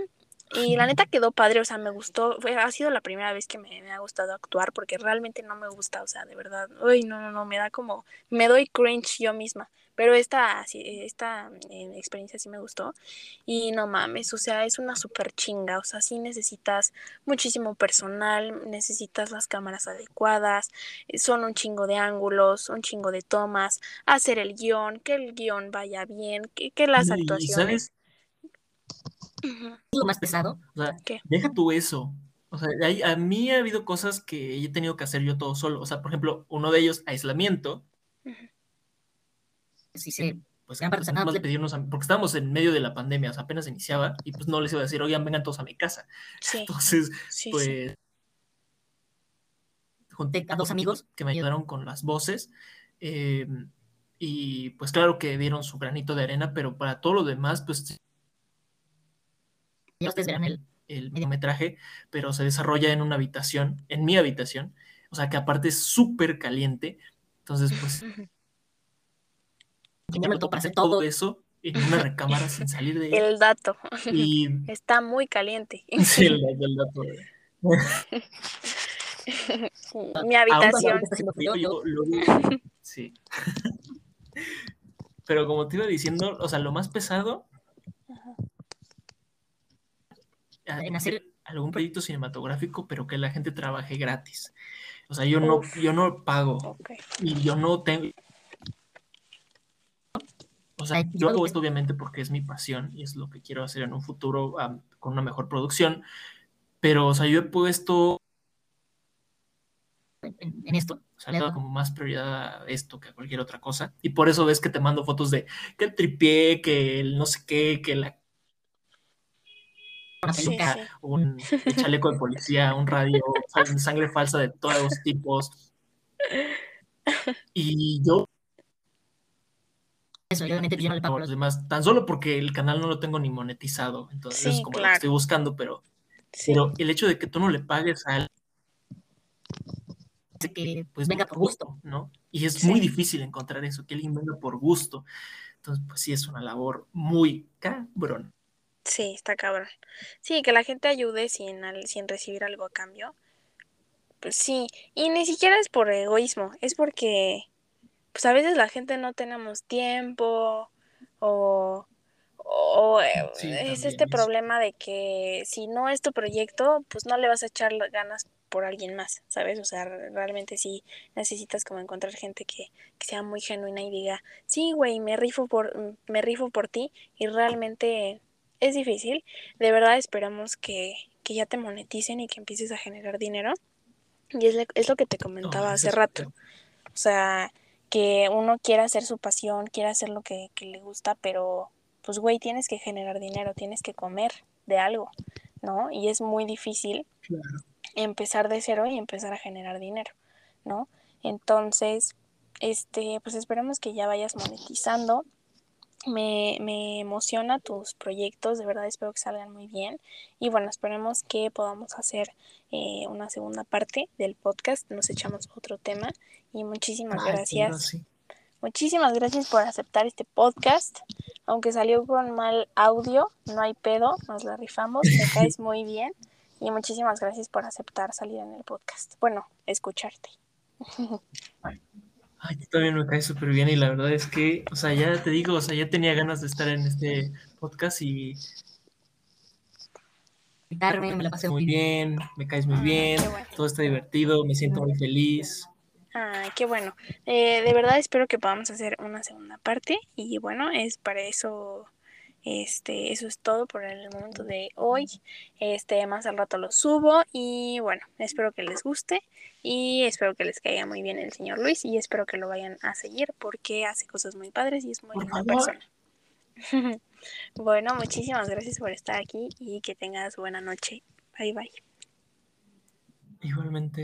Y la neta quedó padre, o sea, me gustó, fue, ha sido la primera vez que me, me, ha gustado actuar porque realmente no me gusta, o sea, de verdad, uy, no, no, no, me da como, me doy cringe yo misma. Pero esta, esta eh, experiencia sí me gustó. Y no mames, o sea, es una súper chinga. O sea, sí necesitas muchísimo personal, necesitas las cámaras adecuadas, son un chingo de ángulos, un chingo de tomas, hacer el guion, que el guion vaya bien, que, que las actuaciones. ¿Sabes? Lo más pesado. O sea, ¿Qué? deja tú eso. O sea, a mí ha habido cosas que he tenido que hacer yo todo solo. O sea, por ejemplo, uno de ellos, aislamiento sí, sí, pues gran parte, nada más de pedirnos, porque estábamos en medio de la pandemia, o sea, apenas iniciaba, y pues no les iba a decir, oigan, vengan todos a mi casa. Sí, Entonces, pues, junté a dos amigos que me ayudaron con las voces, eh, y pues claro que dieron su granito de arena, pero para todo lo demás, pues... Ya ustedes verán el, el mediometraje, pero se desarrolla en una habitación, en mi habitación, o sea que aparte es súper caliente, entonces pues me para hacer todo eso en una recámara sin salir de El dato. Y... Está muy caliente. Sí, el, dato. Mi habitación. sí. Pero como te iba diciendo, o sea, lo más pesado en hacer algún proyecto cinematográfico, pero que la gente trabaje gratis. O sea, yo no, yo no pago. Y yo no tengo, o sea, yo hago esto obviamente porque es mi pasión y es lo que quiero hacer en un futuro con una mejor producción, pero, o sea, yo he puesto en, esto, o sea, como más prioridad a esto que a cualquier otra cosa, y por eso ves que te mando fotos de que el tripié, que el no sé qué, que la una peluca, un chaleco de policía, un radio, sangre falsa de todos los tipos. Y yo eso, obviamente yo no le pago a los demás, tan solo porque el canal no lo tengo ni monetizado, entonces es como lo que estoy buscando, pero, pero el hecho de que tú no le pagues a él, que pues venga por gusto, ¿no? Y es muy difícil encontrar eso, que alguien venga por gusto. Entonces, pues sí, es una labor muy cabrón. Sí, está cabrón. Sí, que la gente ayude sin, sin recibir algo a cambio. Pues sí, y ni siquiera es por egoísmo, es porque pues a veces la gente no tenemos tiempo o, eh, es este problema de que si no es tu proyecto, pues no le vas a echar ganas por alguien más, ¿sabes? O sea, realmente sí necesitas como encontrar gente que, sea muy genuina y diga, sí, güey, me rifo por, me rifo por ti y realmente es difícil. De verdad esperamos que, que ya te moneticen y que empieces a generar dinero. Y es, es lo que te comentaba hace rato. O sea, que uno quiera hacer su pasión, quiera hacer lo que, le gusta, pero pues güey, tienes que generar dinero, tienes que comer de algo, ¿no? Y es muy difícil empezar de cero y empezar a generar dinero, ¿no? Entonces, este, pues esperemos que ya vayas monetizando me, me emociona tus proyectos, de verdad espero que salgan muy bien. Y bueno, esperemos que podamos hacer eh, una segunda parte del podcast, nos echamos otro tema. Y muchísimas gracias. Muchísimas gracias por aceptar este podcast. Aunque salió con mal audio, no hay pedo, nos la rifamos, me caes muy bien. Y muchísimas gracias por aceptar salir en el podcast. Bueno, escucharte. Ay, tú también me cae súper bien y la verdad es que, o sea, ya te digo, o sea, ya tenía ganas de estar en este podcast y... Me la pasé muy bien, me caes muy bien, todo está divertido, me siento muy feliz. Ay, qué bueno. Eh, de verdad espero que podamos hacer una segunda parte y bueno, es para eso este, eso es todo por el momento de hoy. Este, más al rato lo subo y bueno, espero que les guste y espero que les caiga muy bien el señor Luis y espero que lo vayan a seguir porque hace cosas muy padres y es muy buena persona. bueno, muchísimas gracias por estar aquí y que tengas buena noche. Bye bye. Igualmente.